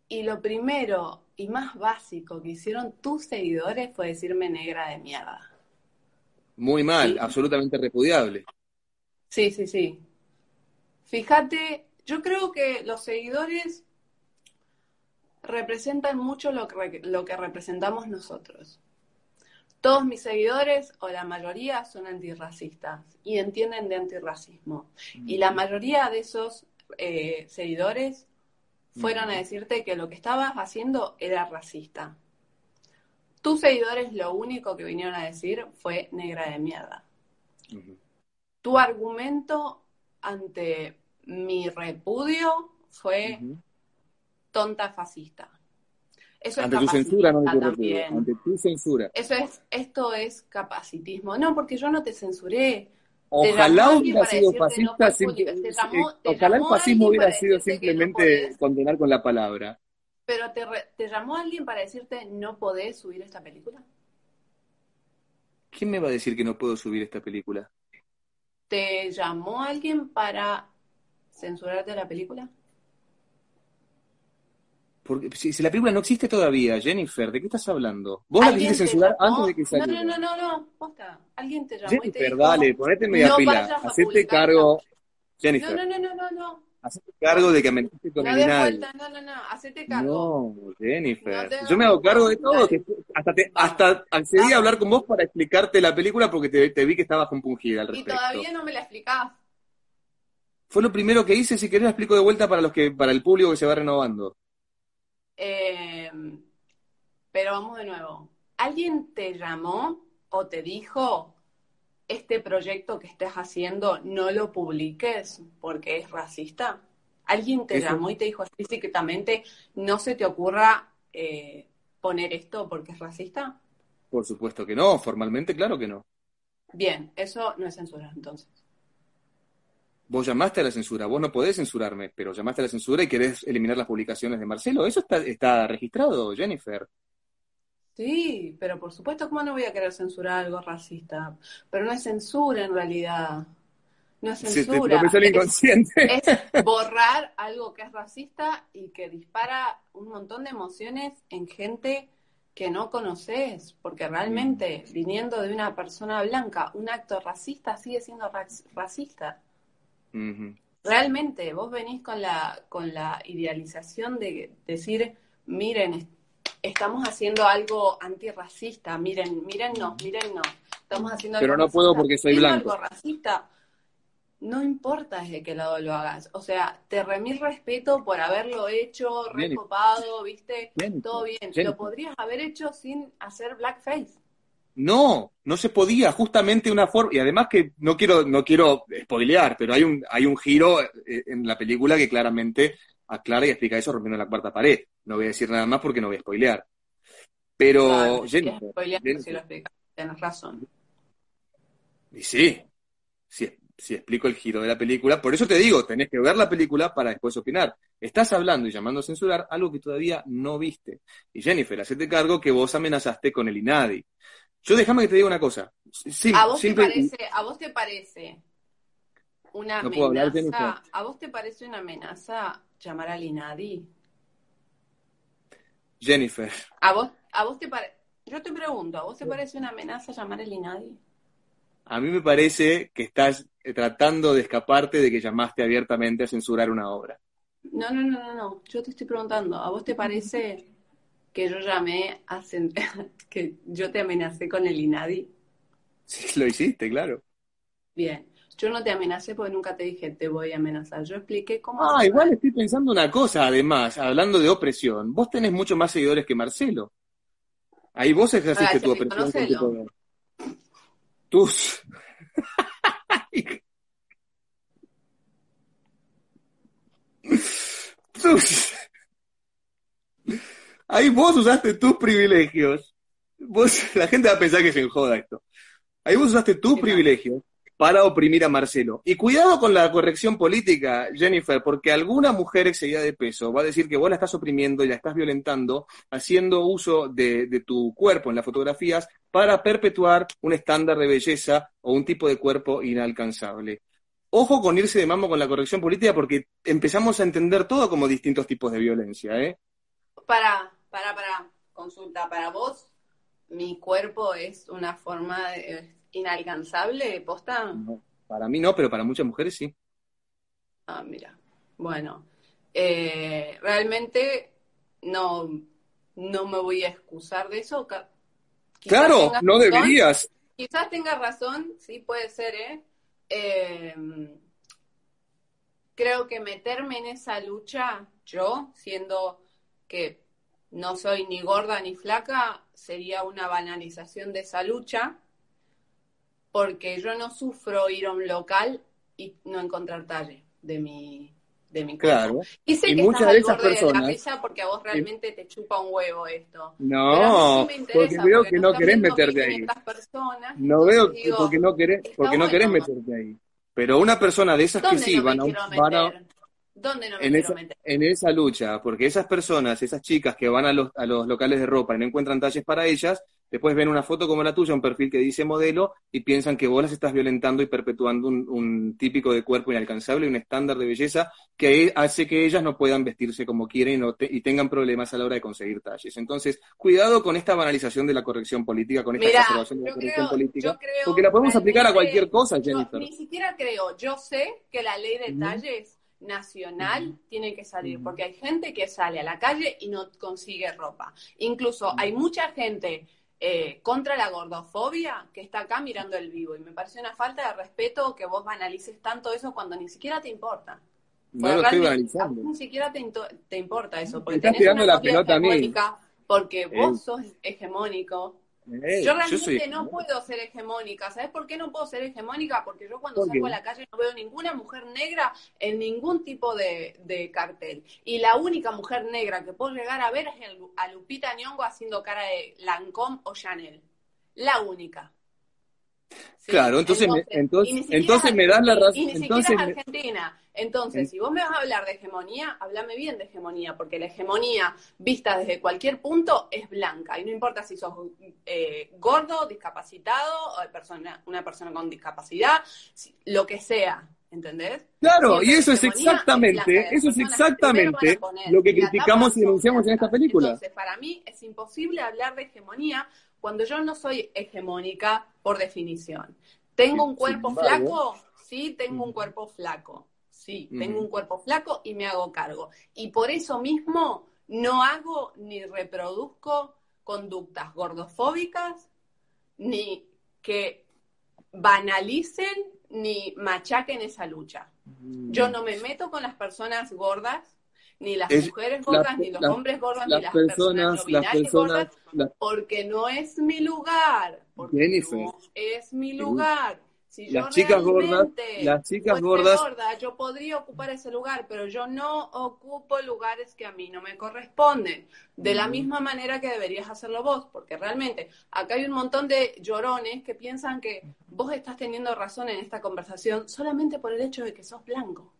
S2: y lo primero y más básico que hicieron tus seguidores fue decirme negra de mierda.
S1: Muy mal, absolutamente repudiable.
S2: Sí, sí, sí. Fíjate, yo creo que los seguidores representan mucho lo que, lo que representamos nosotros. Todos mis seguidores, o la mayoría, son antirracistas y entienden de antirracismo. Y la mayoría de esos eh, seguidores fueron a decirte que lo que estabas haciendo era racista. Tus seguidores lo único que vinieron a decir fue negra de mierda tu argumento ante mi repudio fue tonta fascista.
S1: Eso ante tu censura, no también. Ante tu censura.
S2: Eso es, esto es capacitismo. No, porque yo no te censuré.
S1: Ojalá hubiera sido fascista, ojalá el fascismo hubiera sido simplemente condenar con la palabra.
S2: Pero te, te llamó alguien para decirte no podés subir esta película.
S1: ¿Quién me va a decir que no puedo subir esta película?
S2: ¿Te llamó alguien para censurarte la película?
S1: Porque, si, si, la película no existe todavía, Jennifer, ¿de qué estás hablando? ¿Vos la quisiste censurar antes de que saliera?
S2: No, no, no, no, posta. Alguien te llamó
S1: Jennifer,
S2: y te dijo,
S1: dale, ponete media
S2: no
S1: pila. Hacete cargo. Jennifer,
S2: No, no, no, no, no, no.
S1: Hacete cargo de que amenazaste con
S2: No
S1: el Inadi.
S2: no, no, no, hacete cargo.
S1: No, Jennifer.
S2: No
S1: Yo me hago cargo de todo.
S2: Dale.
S1: hasta, te- hasta accedí a hablar con vos para explicarte la película porque te, te vi que estabas compungida al
S2: Y
S1: respecto.
S2: todavía no me la explicás.
S1: Fue lo primero que hice. Si querés, la explico de vuelta para los que para el público que se va renovando.
S2: Eh, pero vamos de nuevo. ¿Alguien te llamó o te dijo, este proyecto que estés haciendo no lo publiques porque es racista? ¿Alguien te
S1: Eso-
S2: llamó y te dijo explícitamente, no se te ocurra eh, poner esto porque es racista?
S1: Por supuesto que no. Formalmente, claro que no.
S2: Bien, eso no es censura entonces.
S1: Vos llamaste a la censura. Vos no podés censurarme, pero llamaste a la censura y querés eliminar las publicaciones de Marcelo. Eso está, está registrado, Jennifer.
S2: Sí, pero por supuesto, ¿cómo no voy a querer censurar algo racista? Pero no es censura en realidad. No es censura.
S1: el inconsciente.
S2: es borrar algo que es racista y que dispara un montón de emociones en gente que no conoces, porque realmente viniendo de una persona blanca, un acto racista sigue siendo rac- racista. Realmente, vos venís con la, con la idealización de decir, miren, estamos haciendo algo antirracista, miren, mírennos, mírennos, estamos haciendo
S1: Pero
S2: algo
S1: no puedo
S2: racista,
S1: porque soy blanco.
S2: algo racista. No importa desde qué lado lo hagas. O sea, te remil respeto por haberlo hecho, recopado, ¿viste?
S1: Bien.
S2: Todo bien.
S1: Bien.
S2: Lo podrías haber hecho sin hacer blackface.
S1: No, no se podía, justamente una forma, y además que no quiero, no quiero spoilear, pero hay un, hay un giro eh, en la película que claramente aclara y explica eso rompiendo la cuarta pared. No voy a decir nada más porque no voy a spoilear. Pero,
S2: Claro,
S1: Jennifer, Jennifer,
S2: si lo explicas. Tenés razón.
S1: y sí, si, si explico el giro de la película, por eso te digo, tenés que ver la película para después opinar. Estás hablando y llamando a censurar algo que todavía no viste. Y Jennifer, hacete cargo que vos amenazaste con el INADI. Yo déjame que te diga una cosa. Sí,
S2: ¿A vos, te parece, ¿A vos te parece una
S1: No puedo hablar,
S2: amenaza? ¿A vos te parece una amenaza llamar al INADI?
S1: Jennifer,
S2: ¿A vos, a vos te parece? Yo te pregunto, ¿a vos te parece una amenaza llamar al INADI?
S1: a mí me parece que estás eh, tratando de escaparte de que llamaste abiertamente a censurar una obra.
S2: No, no, no, no, no. Yo te estoy preguntando, ¿a vos te parece que yo llamé a que yo te amenacé con el INADI?
S1: Sí, lo hiciste, claro.
S2: Bien. Yo no te amenacé porque nunca te dije te voy a amenazar. Yo expliqué cómo.
S1: Ah, igual estoy pensando una cosa, además, hablando de opresión. Vos tenés mucho más seguidores que Marcelo. Ahí vos ejerciste tu opresión con tu. Tus. Tus. Ahí vos usaste tus privilegios. Vos, la gente va a pensar que se enjoda esto. Ahí vos usaste tus
S2: Sí,
S1: privilegios para oprimir a Marcelo. Y cuidado con la corrección política, Jennifer, porque alguna mujer excedida de peso va a decir que vos la estás oprimiendo y la estás violentando, haciendo uso de, tu cuerpo en las fotografías para perpetuar un estándar de belleza o un tipo de cuerpo inalcanzable. Ojo con irse de mambo con la corrección política porque empezamos a entender todo como distintos tipos de violencia, ¿eh?
S2: Para, para, para. Consulta, para vos, mi cuerpo es una forma de- inalcanzable, posta.
S1: No, para mí no, pero para muchas mujeres sí.
S2: Ah, mira. Bueno, eh, realmente no, no me voy a excusar de eso. Quizás
S1: Claro, no
S2: razón,
S1: deberías.
S2: Quizás tenga razón, sí puede ser, ¿eh? Eh, Creo que meterme en esa lucha, yo, siendo que no soy ni gorda ni flaca, sería una banalización de esa lucha, porque yo no sufro ir a un local y no encontrar talle de mi, de mi cuerpo.
S1: Claro.
S2: Y sé
S1: Y
S2: que
S1: muchas
S2: estás
S1: de
S2: al
S1: esas
S2: borde de la
S1: personas-
S2: porque a vos realmente te chupa un huevo esto.
S1: No,
S2: sí
S1: porque veo
S2: porque
S1: que no querés meterte ahí.
S2: 1500 personas,
S1: No veo
S2: digo,
S1: porque no querés, porque no querés meterte ahí. Pero una persona de esas que
S2: ¿Dónde
S1: sí
S2: no
S1: van a, van a-?
S2: ¿Dónde no me
S1: en esa,
S2: meter?
S1: en esa lucha, porque esas personas, esas chicas que van a los, a los locales de ropa y no encuentran talles para ellas, después ven una foto como la tuya, un perfil que dice modelo, y piensan que vos las estás violentando y perpetuando un, típico de cuerpo inalcanzable, un estándar de belleza que hace que ellas no puedan vestirse como quieren y, tengan problemas a la hora de conseguir talles. Entonces, cuidado con esta banalización de la corrección política, con esta exacerbación de la corrección política, porque la podemos aplicar a cualquier cosa, Jennifer.
S2: ni siquiera creo, yo sé que la ley de talles nacional tiene que salir, porque hay gente que sale a la calle y no consigue ropa. Incluso hay mucha gente eh, contra la gordofobia que está acá mirando el vivo y me parece una falta de respeto que vos banalices tanto eso cuando ni siquiera te importa.
S1: No lo estoy banalizando.
S2: Ni siquiera te, te importa eso, porque
S1: estás tirando la pelota a mí.
S2: Porque vos sos hegemónico yo realmente no puedo ser hegemónica. ¿Sabes por qué no puedo ser hegemónica? Porque yo cuando salgo a la calle no veo ninguna mujer negra en ningún tipo de, cartel. Y la única mujer negra que puedo llegar a ver es a Lupita Nyong'o haciendo cara de Lancôme o Chanel. La única.
S1: Claro, entonces, entonces, me, entonces, me das la razón.
S2: Y ni siquiera es Argentina. Entonces, si vos me vas a hablar de hegemonía, háblame bien de hegemonía, porque la hegemonía vista desde cualquier punto es blanca. Y no importa si sos eh, gordo, discapacitado, o persona, una persona con discapacidad, lo que sea. ¿Entendés?
S1: Claro, y eso es exactamente, eso es exactamente lo que criticamos y denunciamos en esta película.
S2: Entonces, para mí es imposible hablar de hegemonía cuando yo no soy hegemónica por definición. ¿Tengo un cuerpo flaco? Sí, tengo un cuerpo flaco. Sí, tengo un cuerpo flaco y me hago cargo. Y por eso mismo no hago ni reproduzco conductas gordofóbicas, ni que banalicen ni machaquen esa lucha. Yo no me meto con las personas gordas, ni las mujeres gordas, ni los hombres gordos, ni las personas, las personas porque no es mi lugar, porque no es mi lugar. Si
S1: las chicas gordas, las chicas gordas,
S2: gorda, yo podría ocupar ese lugar, pero yo no ocupo lugares que a mí no me corresponden, de la misma manera que deberías hacerlo vos, porque realmente acá hay un montón de llorones que piensan que vos estás teniendo razón en esta conversación solamente por el hecho de que sos blanco.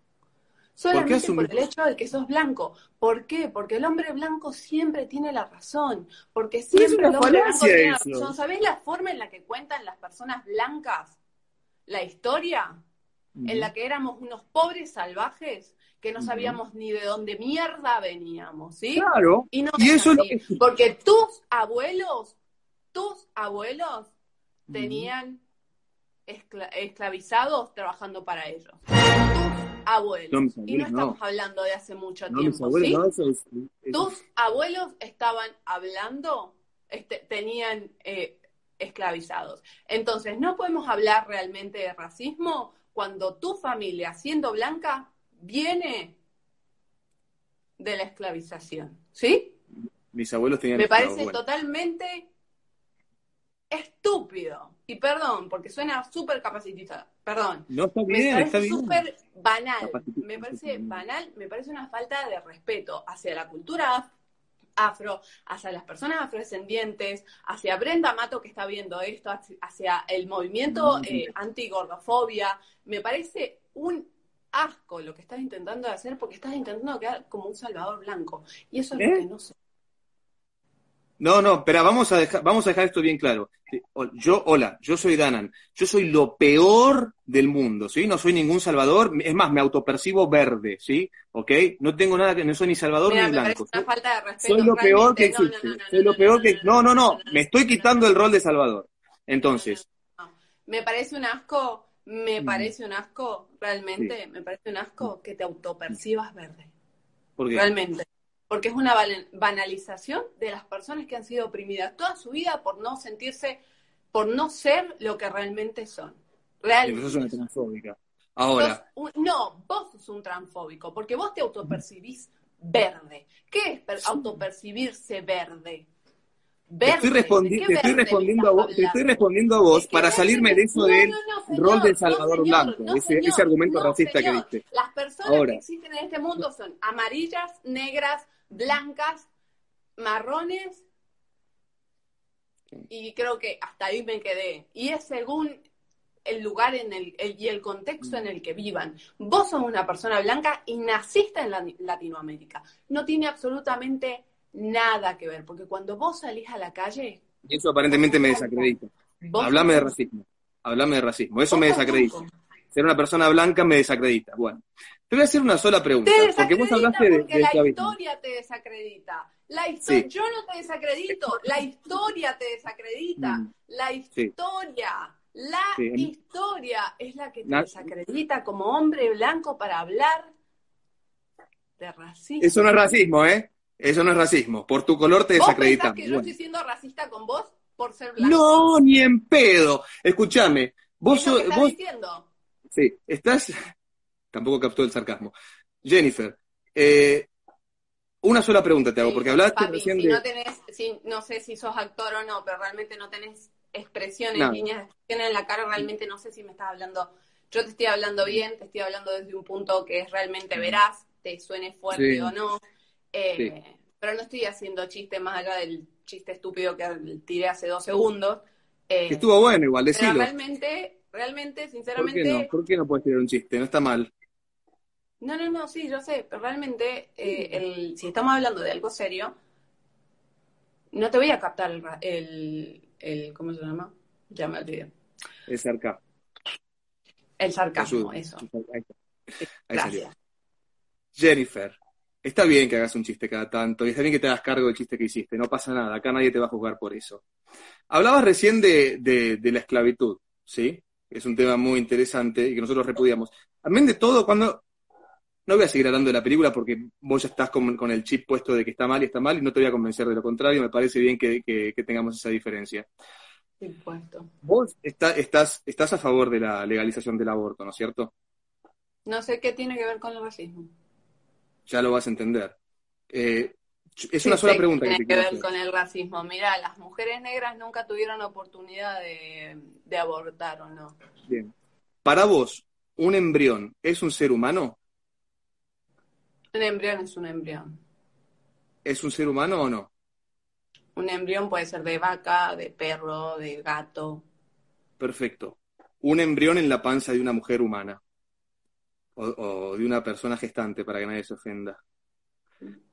S2: Solamente por, el hecho de que sos blanco. ¿Por qué? Porque el hombre blanco siempre tiene la razón. Porque siempre el hombre blanco tiene la razón. ¿Sabés la forma en la que cuentan las personas blancas la historia? En la que éramos unos pobres salvajes que no sabíamos ni de dónde mierda veníamos, ¿sí?
S1: Claro.
S2: Y, eso Porque tus abuelos, tus abuelos tenían esclavizados trabajando para ellos abuelos. y no estamos hablando de hace mucho tiempo. Tus abuelos estaban hablando, este, tenían eh, esclavizados. Entonces, no podemos hablar realmente de racismo cuando tu familia, siendo blanca, viene de la esclavización. ¿Sí?
S1: Mis abuelos tenían
S2: Me parece totalmente estúpido. Y perdón, porque suena súper capacitista. Perdón.
S1: No está bien, me parece
S2: súper banal. Me parece banal, me parece una falta de respeto hacia la cultura afro, hacia las personas afrodescendientes, hacia Brenda Mato que está viendo esto, hacia el movimiento eh, anti-gordofobia. Me parece un asco lo que estás intentando hacer porque estás intentando quedar como un salvador blanco. Y eso es lo ¿Eh? que no sé.
S1: No, no, espera, vamos a dejar, vamos a dejar esto bien claro. Yo, hola, yo soy Danan. Yo soy lo peor del mundo, ¿sí? No soy ningún salvador. Es más, me autopercibo verde, ¿sí? ¿Ok? No tengo nada que, no soy ni salvador ni blanco.
S2: Una falta de respeto,
S1: soy lo peor que existe. soy lo peor que, no, no, no. Me estoy quitando el rol de salvador. Entonces.
S2: Me parece un asco, me mm. parece un asco, realmente, me parece un asco que te autopercibas verde.
S1: ¿Por qué?
S2: Realmente porque es una banalización de las personas que han sido oprimidas toda su vida por no sentirse, por no ser lo que realmente son. Realmente.
S1: Eso es una transfóbica. Ahora.
S2: no, vos sos un transfóbico, porque vos te autopercibís verde. ¿Qué es autopercibirse verde?
S1: Verde. Te estoy, respondiendo a vos, te estoy respondiendo a vos para salirme de eso del rol del Salvador Blanco, ese, ese, argumento racista que diste.
S2: Las personas que existen en este mundo son amarillas, negras, blancas, marrones, y creo que hasta ahí me quedé. Y es según el lugar en el, y el contexto en el que vivan. Vos sos una persona blanca y naciste en Latinoamérica. No tiene absolutamente nada que ver, porque cuando vos salís a la calle,
S1: Y eso aparentemente me desacredita. Hablame de racismo. Hablame de racismo. Eso me desacredita. Ser una persona blanca me desacredita. Bueno, te voy a hacer una sola pregunta.
S2: porque vos hablaste de, porque la historia te desacredita. La Yo no te desacredito, la historia te desacredita. Mm. La historia, la historia es la que te desacredita como hombre blanco para hablar de racismo.
S1: Eso no es racismo, ¿eh? Eso no es racismo. Por tu color te desacreditamos.
S2: que yo estoy siendo racista con vos por ser blanco?
S1: No, ni en pedo. Escúchame. Vos,
S2: ¿Qué estás diciendo?
S1: Sí, estás. Tampoco captó el sarcasmo. Jennifer, eh, una sola pregunta te hago, porque hablaste
S2: recién si No, tenés, no sé si sos actor o no, pero realmente no tenés expresiones, líneas en la cara, realmente no sé si me estás hablando. Yo te estoy hablando bien, te estoy hablando desde un punto que es realmente veraz, te suene fuerte o no. Eh, pero no estoy haciendo chiste más allá del chiste estúpido que tiré hace dos segundos.
S1: Eh, estuvo bueno igual, decilo.
S2: realmente, realmente, sinceramente...
S1: ¿Por qué no puedes tirar un chiste? No está mal.
S2: No, no, no, sí, yo sé, pero realmente, eh, el, si estamos hablando de algo serio, no te voy a captar el, el, ¿cómo se llama? Ya me olvidé.
S1: El sarcasmo.
S2: El sarcasmo, eso. Gracias.
S1: Jennifer, está bien que hagas un chiste cada tanto y está bien que te hagas cargo del chiste que hiciste, no pasa nada, acá nadie te va a juzgar por eso. Hablabas recién de, de, la esclavitud, ¿sí? Es un tema muy interesante y que nosotros repudiamos. También de todo, cuando no voy a seguir hablando de la película porque vos ya estás con, el chip puesto de que está mal y está mal y no te voy a convencer de lo contrario. Me parece bien que, tengamos esa diferencia. Vos estás, estás a favor de la legalización del aborto, ¿no es cierto?
S2: No sé qué tiene que ver con el racismo.
S1: Ya lo vas a entender. Eh, es una sola pregunta
S2: que, tiene que ver con el racismo. Mira, las mujeres negras nunca tuvieron oportunidad de, de abortar o no.
S1: Bien. Para vos, ¿un embrión es un ser humano?
S2: Un embrión es un embrión.
S1: ¿Es un ser humano o no?
S2: Un embrión puede ser de vaca, de perro, de gato.
S1: Perfecto. Un embrión en la panza de una mujer humana. O, de una persona gestante, para que nadie se ofenda.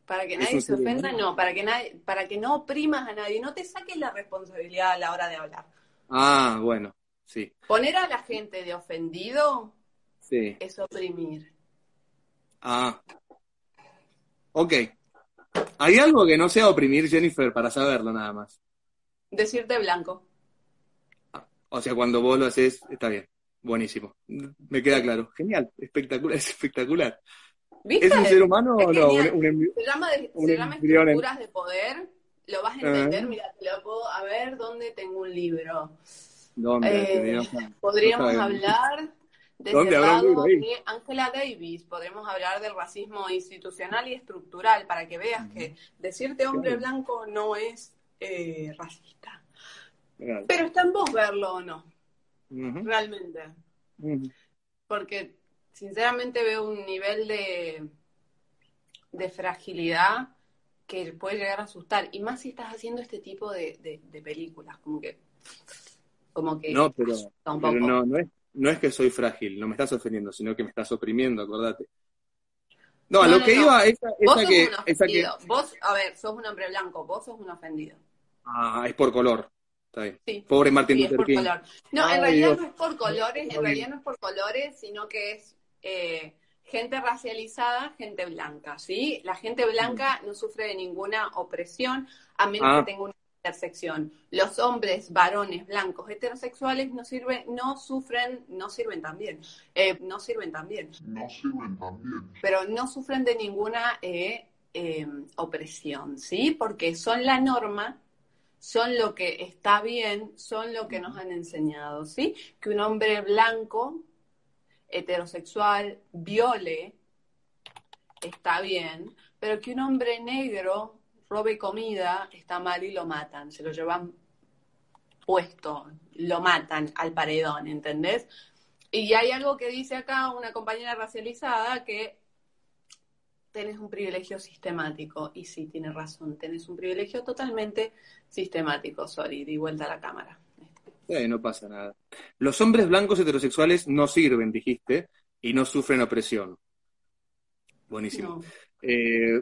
S2: Para que nadie se ofenda, no, para que nadie, para que no oprimas a nadie, no te saques la responsabilidad a la hora de hablar.
S1: Ah, bueno, sí.
S2: Poner a la gente de ofendido
S1: sí.
S2: es oprimir.
S1: Ah, Ok. ¿Hay algo que no sea oprimir, Jennifer, para saberlo nada más?
S2: Decirte blanco.
S1: Ah, o sea, cuando vos lo haces, está bien. Buenísimo. Me queda claro. Genial. Espectacular. Es espectacular. ¿Es un ser humano o no?
S2: se llama, de, se llama estructuras de poder. Lo vas a entender. Mira, te lo puedo. A ver, ¿dónde tengo un libro?
S1: ¿Dónde?
S2: Eh, podríamos hablar desde el lado de Angela Davis podremos hablar del racismo institucional y estructural para que veas que decirte hombre blanco no es eh, racista. Pero está en vos verlo o no. Realmente. Porque sinceramente veo un nivel de, de fragilidad que puede llegar a asustar. Y más si estás haciendo este tipo de, películas, como que como que
S1: no, pero, pero no, no es no es que soy frágil, no me estás ofendiendo, sino que me estás oprimiendo, acordate. No, a lo que iba, esa, esa que,
S2: Vos, a ver, sos un hombre blanco, vos sos un ofendido.
S1: Ah, es por color. Está bien. Pobre Martín
S2: sí, Luther King. No, en realidad no es por colores, en realidad no es por colores, sino que es eh, gente racializada, gente blanca, ¿sí? La gente blanca no sufre de ninguna opresión, a menos ah. que tenga una intersección. Los hombres, varones, blancos, heterosexuales no sirven, no sufren, no sirven también, eh, no sirven también.
S10: No sirven también.
S2: Pero no sufren de ninguna eh, em, opresión, ¿sí? Porque son la norma, son lo que está bien, son lo que nos han enseñado, ¿sí? Que un hombre blanco, heterosexual, viole, está bien, pero que un hombre negro robe comida, está mal y lo matan, se lo llevan puesto, lo matan al paredón, ¿entendés? Y hay algo que dice acá una compañera racializada que tenés un privilegio sistemático. Y sí, tiene razón, tenés un privilegio totalmente sistemático. Sorry, di vuelta a la cámara.
S1: Eh, no pasa nada. Los hombres blancos heterosexuales no sirven, dijiste, y no sufren opresión. Buenísimo. Eh,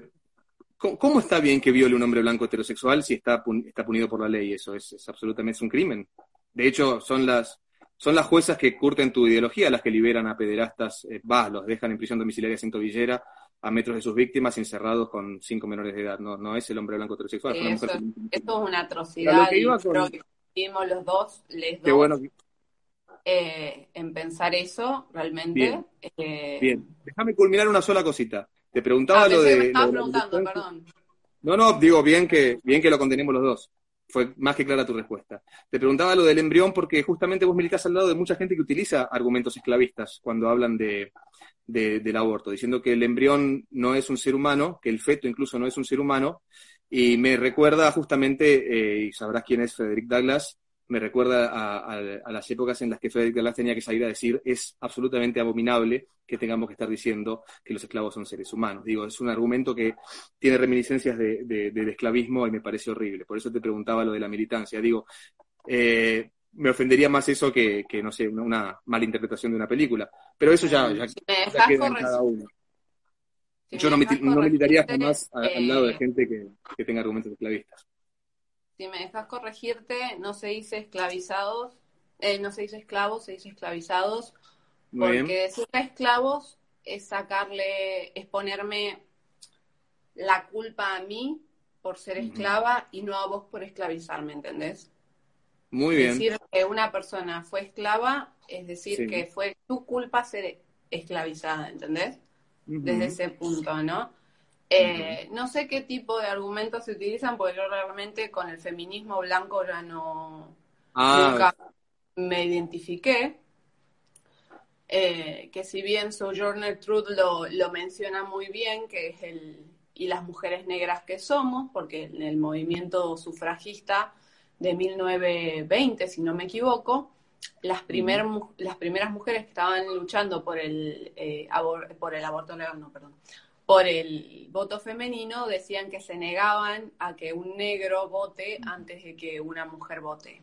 S1: ¿cómo, está bien que viole un hombre blanco heterosexual si está, está punido por la ley? Eso es, absolutamente es un crimen. De hecho, son las, son las juezas que curten tu ideología las que liberan a pederastas, eh, los dejan en prisión domiciliaria sin tobillera a metros de sus víctimas encerrados con cinco menores de edad. No, no es el hombre blanco heterosexual.
S2: eso, es una atrocidad. creo que vimos los dos, les dos, bueno eh, en pensar eso, realmente.
S1: Eh, Bien. déjame culminar una sola cosita. Te preguntaba ah, lo de... Me preguntando, perdón. No, no, digo bien que, bien que lo contenemos los dos. Fue más que clara tu respuesta. Te preguntaba lo del embrión porque justamente vos militás al lado de mucha gente que utiliza argumentos esclavistas cuando hablan de, del aborto, diciendo que el embrión no es un ser humano, que el feto incluso no es un ser humano, y me recuerda justamente, eh, y sabrás quién es Frederick Douglass, me recuerda a, las épocas en las que Frederick Douglass tenía que salir a decir es absolutamente abominable que tengamos que estar diciendo que los esclavos son seres humanos. Digo, es un argumento que tiene reminiscencias de, del esclavismo y me parece horrible. Por eso te preguntaba lo de la militancia. Digo, eh, me ofendería más eso que, no sé, una, mala interpretación de una película. Pero eso ya, ya, queda en cada uno. Yo no, militaría jamás al lado de eh, gente que, que tenga argumentos esclavistas
S2: si me dejas corregirte, no se dice esclavizados, eh, no se dice esclavos, se dice esclavizados, porque decir esclavos es sacarle, es ponerme la culpa a mí por ser esclava y no a vos por esclavizarme, ¿entendés?
S1: Muy bien.
S2: Decir que una persona fue esclava es decir que fue tu culpa ser esclavizada, ¿entendés? Desde ese punto, ¿no? Eh, no sé qué tipo de argumentos se utilizan, porque yo realmente con el feminismo blanco ya no ah. nunca me identifiqué. Eh, que si bien Sojourner Truth lo, lo menciona muy bien, que es el y las mujeres negras que somos, porque en el movimiento sufragista de 1920, si no me equivoco, las, primer, las primeras mujeres que estaban luchando por el, eh, por el aborto legal, no, perdón, por el voto femenino decían que se negaban a que un negro vote antes de que una mujer vote.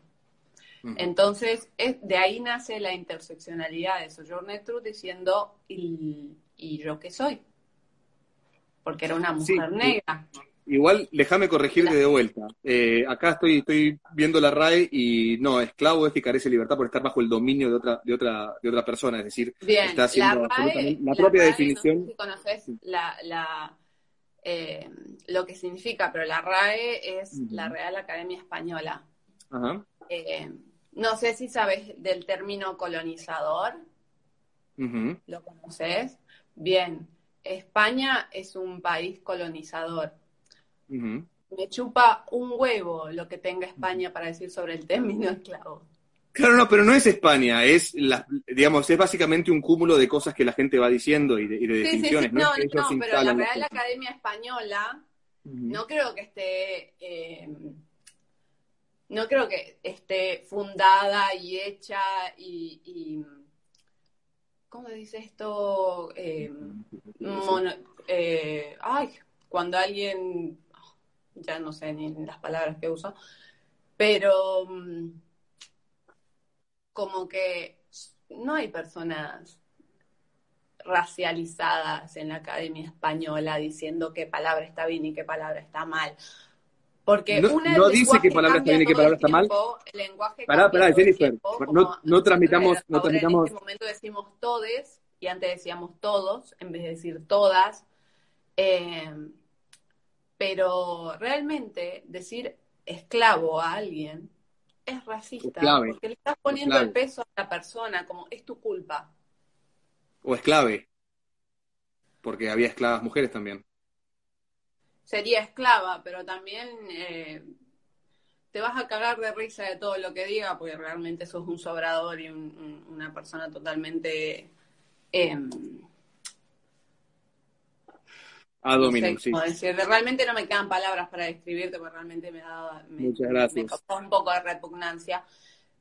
S2: Entonces, de ahí nace la interseccionalidad de Sojourner Truth diciendo, ¿y, yo qué soy? Porque era una mujer negra.
S1: Igual, déjame corregirte de vuelta. Eh, acá estoy, estoy viendo la RAE y no, esclavo es que carece de libertad por estar bajo el dominio de otra, de otra, de otra persona, es decir, está haciendo la, propia definición.
S2: si conoces la, eh, lo que significa, pero la RAE es la Real Academia Española. Eh, no sé si sabes del término colonizador. ¿Lo conoces? Bien, España es un país colonizador me chupa un huevo lo que tenga España para decir sobre el término esclavo.
S1: Claro, no, pero no es España, es la, digamos, es básicamente un cúmulo de cosas que la gente va diciendo y de, definiciones.
S2: No, no, pero la Real Academia Española no creo que esté, eh, no creo que esté fundada y hecha y, ¿cómo se dice esto? Eh, eh, ay, cuando alguien ya no sé ni las palabras que uso, pero mm, como que no hay personas racializadas en la Academia Española diciendo qué palabra está bien y qué palabra está mal. Porque
S1: no, no dice qué palabra está bien y qué palabra está mal.
S2: El lenguaje
S1: pará, pará, Jennifer, no, no, tramitamos, no tramitamos.
S2: En este momento decimos todes y antes decíamos todos en vez de decir todas. Eh, pero realmente decir esclavo a alguien es racista porque le estás poniendo el peso a la persona como es tu culpa.
S1: O esclave, porque había esclavas mujeres también.
S2: Sería esclava, pero también eh, te vas a cagar de risa de todo lo que diga porque realmente sos un sobrador y una persona totalmente... Em,
S1: a Domino, sí.
S2: realmente no me quedan palabras para describirte, porque realmente me da
S1: Muchas gracias.
S2: un poco de repugnancia.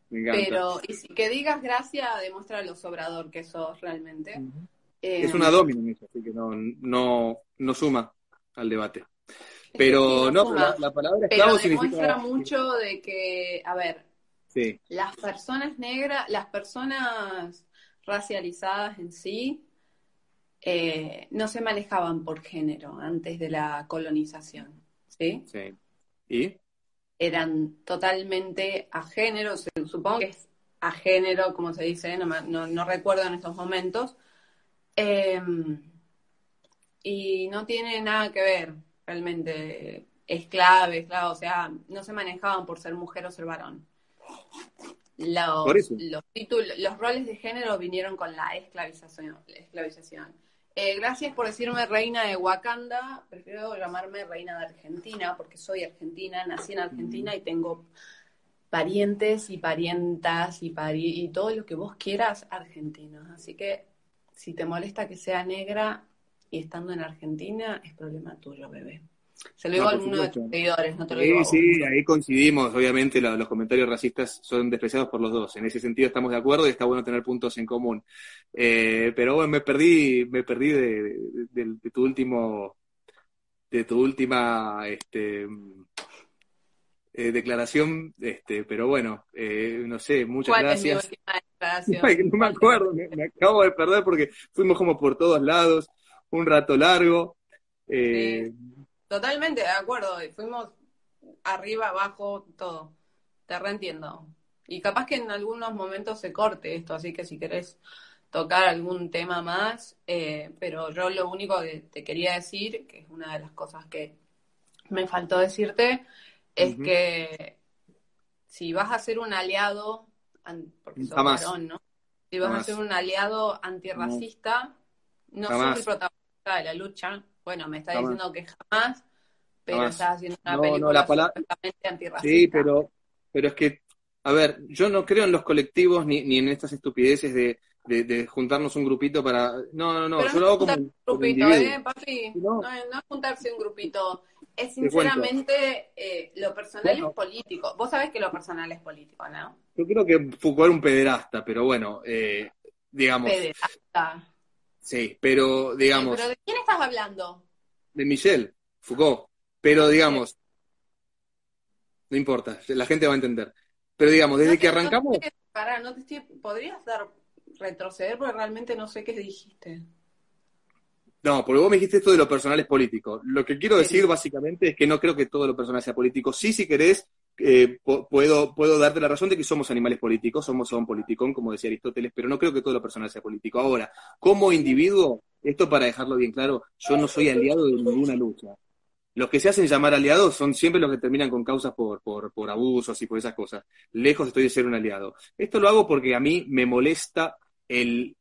S2: Pero y que digas gracias demuestra lo sobrador que sos realmente.
S1: es una Domino, así que no, no, no suma al debate. Pero no, la, palabra esclavo
S2: pero demuestra mucho de que, a ver, las personas negras, las personas racializadas en sí, eh, no se manejaban por género antes de la colonización, ¿sí?
S1: Sí. ¿Y?
S2: Eran totalmente a género, supongo que es a género, como se dice, no, recuerdo en estos momentos. Em, y no tiene nada que ver realmente esclave, esclavo, o sea, no se manejaban por ser mujer o ser varón. Los, los, títulos, los roles de género vinieron con la esclavización. La esclavización. Eh, gracias por decirme reina de Wakanda. Prefiero llamarme reina de Argentina porque soy argentina, nací en Argentina y tengo parientes y parientas y, y todo lo que vos quieras argentinos. Así que si te molesta que sea negra y estando en Argentina, es problema tuyo, bebé. Se lo digo a algunos de tus seguidores, no te lo digo.
S1: Sí, sí, ahí coincidimos. Obviamente los comentarios racistas son despreciados por los dos. En ese sentido estamos de acuerdo y está bueno tener puntos en común. Eh, pero bueno, me perdí, me perdí de, tu último, de tu última, este, eh, declaración, este, pero bueno, eh, no sé, muchas gracias. no me acuerdo, me, acabo de perder porque fuimos como por todos lados, un rato largo.
S2: Eh, Totalmente de acuerdo, fuimos arriba, abajo, todo. Te reentiendo. Y capaz que en algunos momentos se corte esto, así que si querés tocar algún tema más, eh, pero yo lo único que te quería decir, que es una de las cosas que me faltó decirte, es que si vas a ser un aliado, porque sos varón, ¿no? Si vas a ser un aliado antirracista, no, sos el protagonista de la lucha, bueno, me está diciendo que jamás, pero estás haciendo una película
S1: completamente antirracista. Sí, pero, pero es que, a ver, yo no creo en los colectivos ni, ni en estas estupideces de, de, juntarnos un grupito para... No, no, no, yo lo hago como... Un
S2: grupito, ¿eh, papi? No. no, es juntarse un grupito. Es sinceramente, eh, lo personal es político. Vos sabés que lo personal es político, ¿no?
S1: Yo creo que Foucault era un pederasta, pero bueno, eh, digamos...
S2: Pederasta.
S1: Sí, pero digamos.
S2: ¿Pero de quién estás hablando?
S1: De Michel Foucault. Pero digamos. No importa, la gente va a entender. Pero digamos, desde que arrancamos.
S2: No te, ¿Podrías dar retroceder? Porque realmente no sé qué dijiste.
S1: No, porque vos me dijiste esto de lo personal es político. Lo que quiero decir básicamente es que no creo que todo lo personal sea político. Sí, si querés, eh, puedo, puedo darte la razón de que somos animales políticos, somos un politicón, como decía Aristóteles, pero no creo que todo lo personal sea político. Ahora, como individuo, esto para dejarlo bien claro, yo no soy aliado de ninguna lucha. Los que se hacen llamar aliados son siempre los que terminan con causas por, por, por abusos y por esas cosas. Lejos estoy de ser un aliado. Esto lo hago porque a mí me molesta el,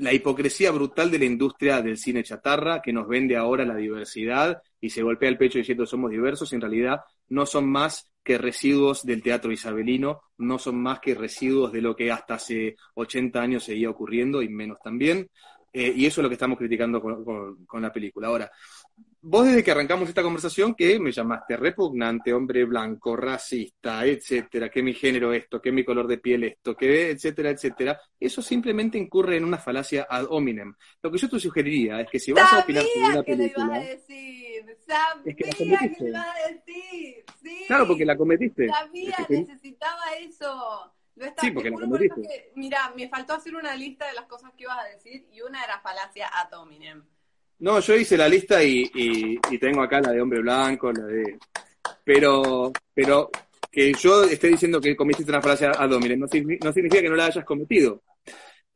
S1: la hipocresía brutal de la industria del cine chatarra que nos vende ahora la diversidad y se golpea el pecho diciendo somos diversos, en realidad no son más que residuos del teatro isabelino, no son más que residuos de lo que hasta hace 80 años seguía ocurriendo y menos también. Eh, y eso es lo que estamos criticando con, con la película. Ahora, vos desde que arrancamos esta conversación, que me llamaste repugnante, hombre blanco, racista, etcétera, que mi género esto, que mi color de piel esto, que etcétera, etcétera, eso simplemente incurre en una falacia ad hominem. Lo que yo te sugeriría es que si vas a opinar sobre una película...
S2: Decir. Sabía que, lo ibas a decir. Sí.
S1: Claro, porque la cometiste.
S2: Sabía, necesitaba eso.
S1: sí, porque la cometiste.
S2: mira, me faltó hacer una lista de las cosas que ibas a decir y una era falacia ad hominem.
S1: No, yo hice la lista y, y, tengo acá la de hombre blanco, la de... Pero, pero que yo esté diciendo que cometiste una frase a Domínguez no, no, significa que no la hayas cometido.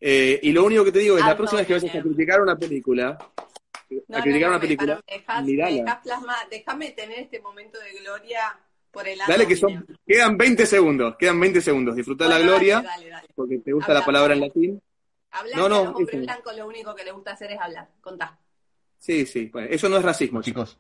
S1: Eh, y lo único que te digo es, la próxima vez que vayas a criticar una película, a criticar una película,
S2: déjame tener este momento de gloria por el
S1: Dale que son, quedan 20 segundos, quedan 20 segundos, disfruta la gloria, porque te gusta la palabra en latín.
S2: Hablar no, no, hombre blanco lo único que le gusta hacer es hablar, contá.
S1: Sí, sí, eso no es racismo, chicos.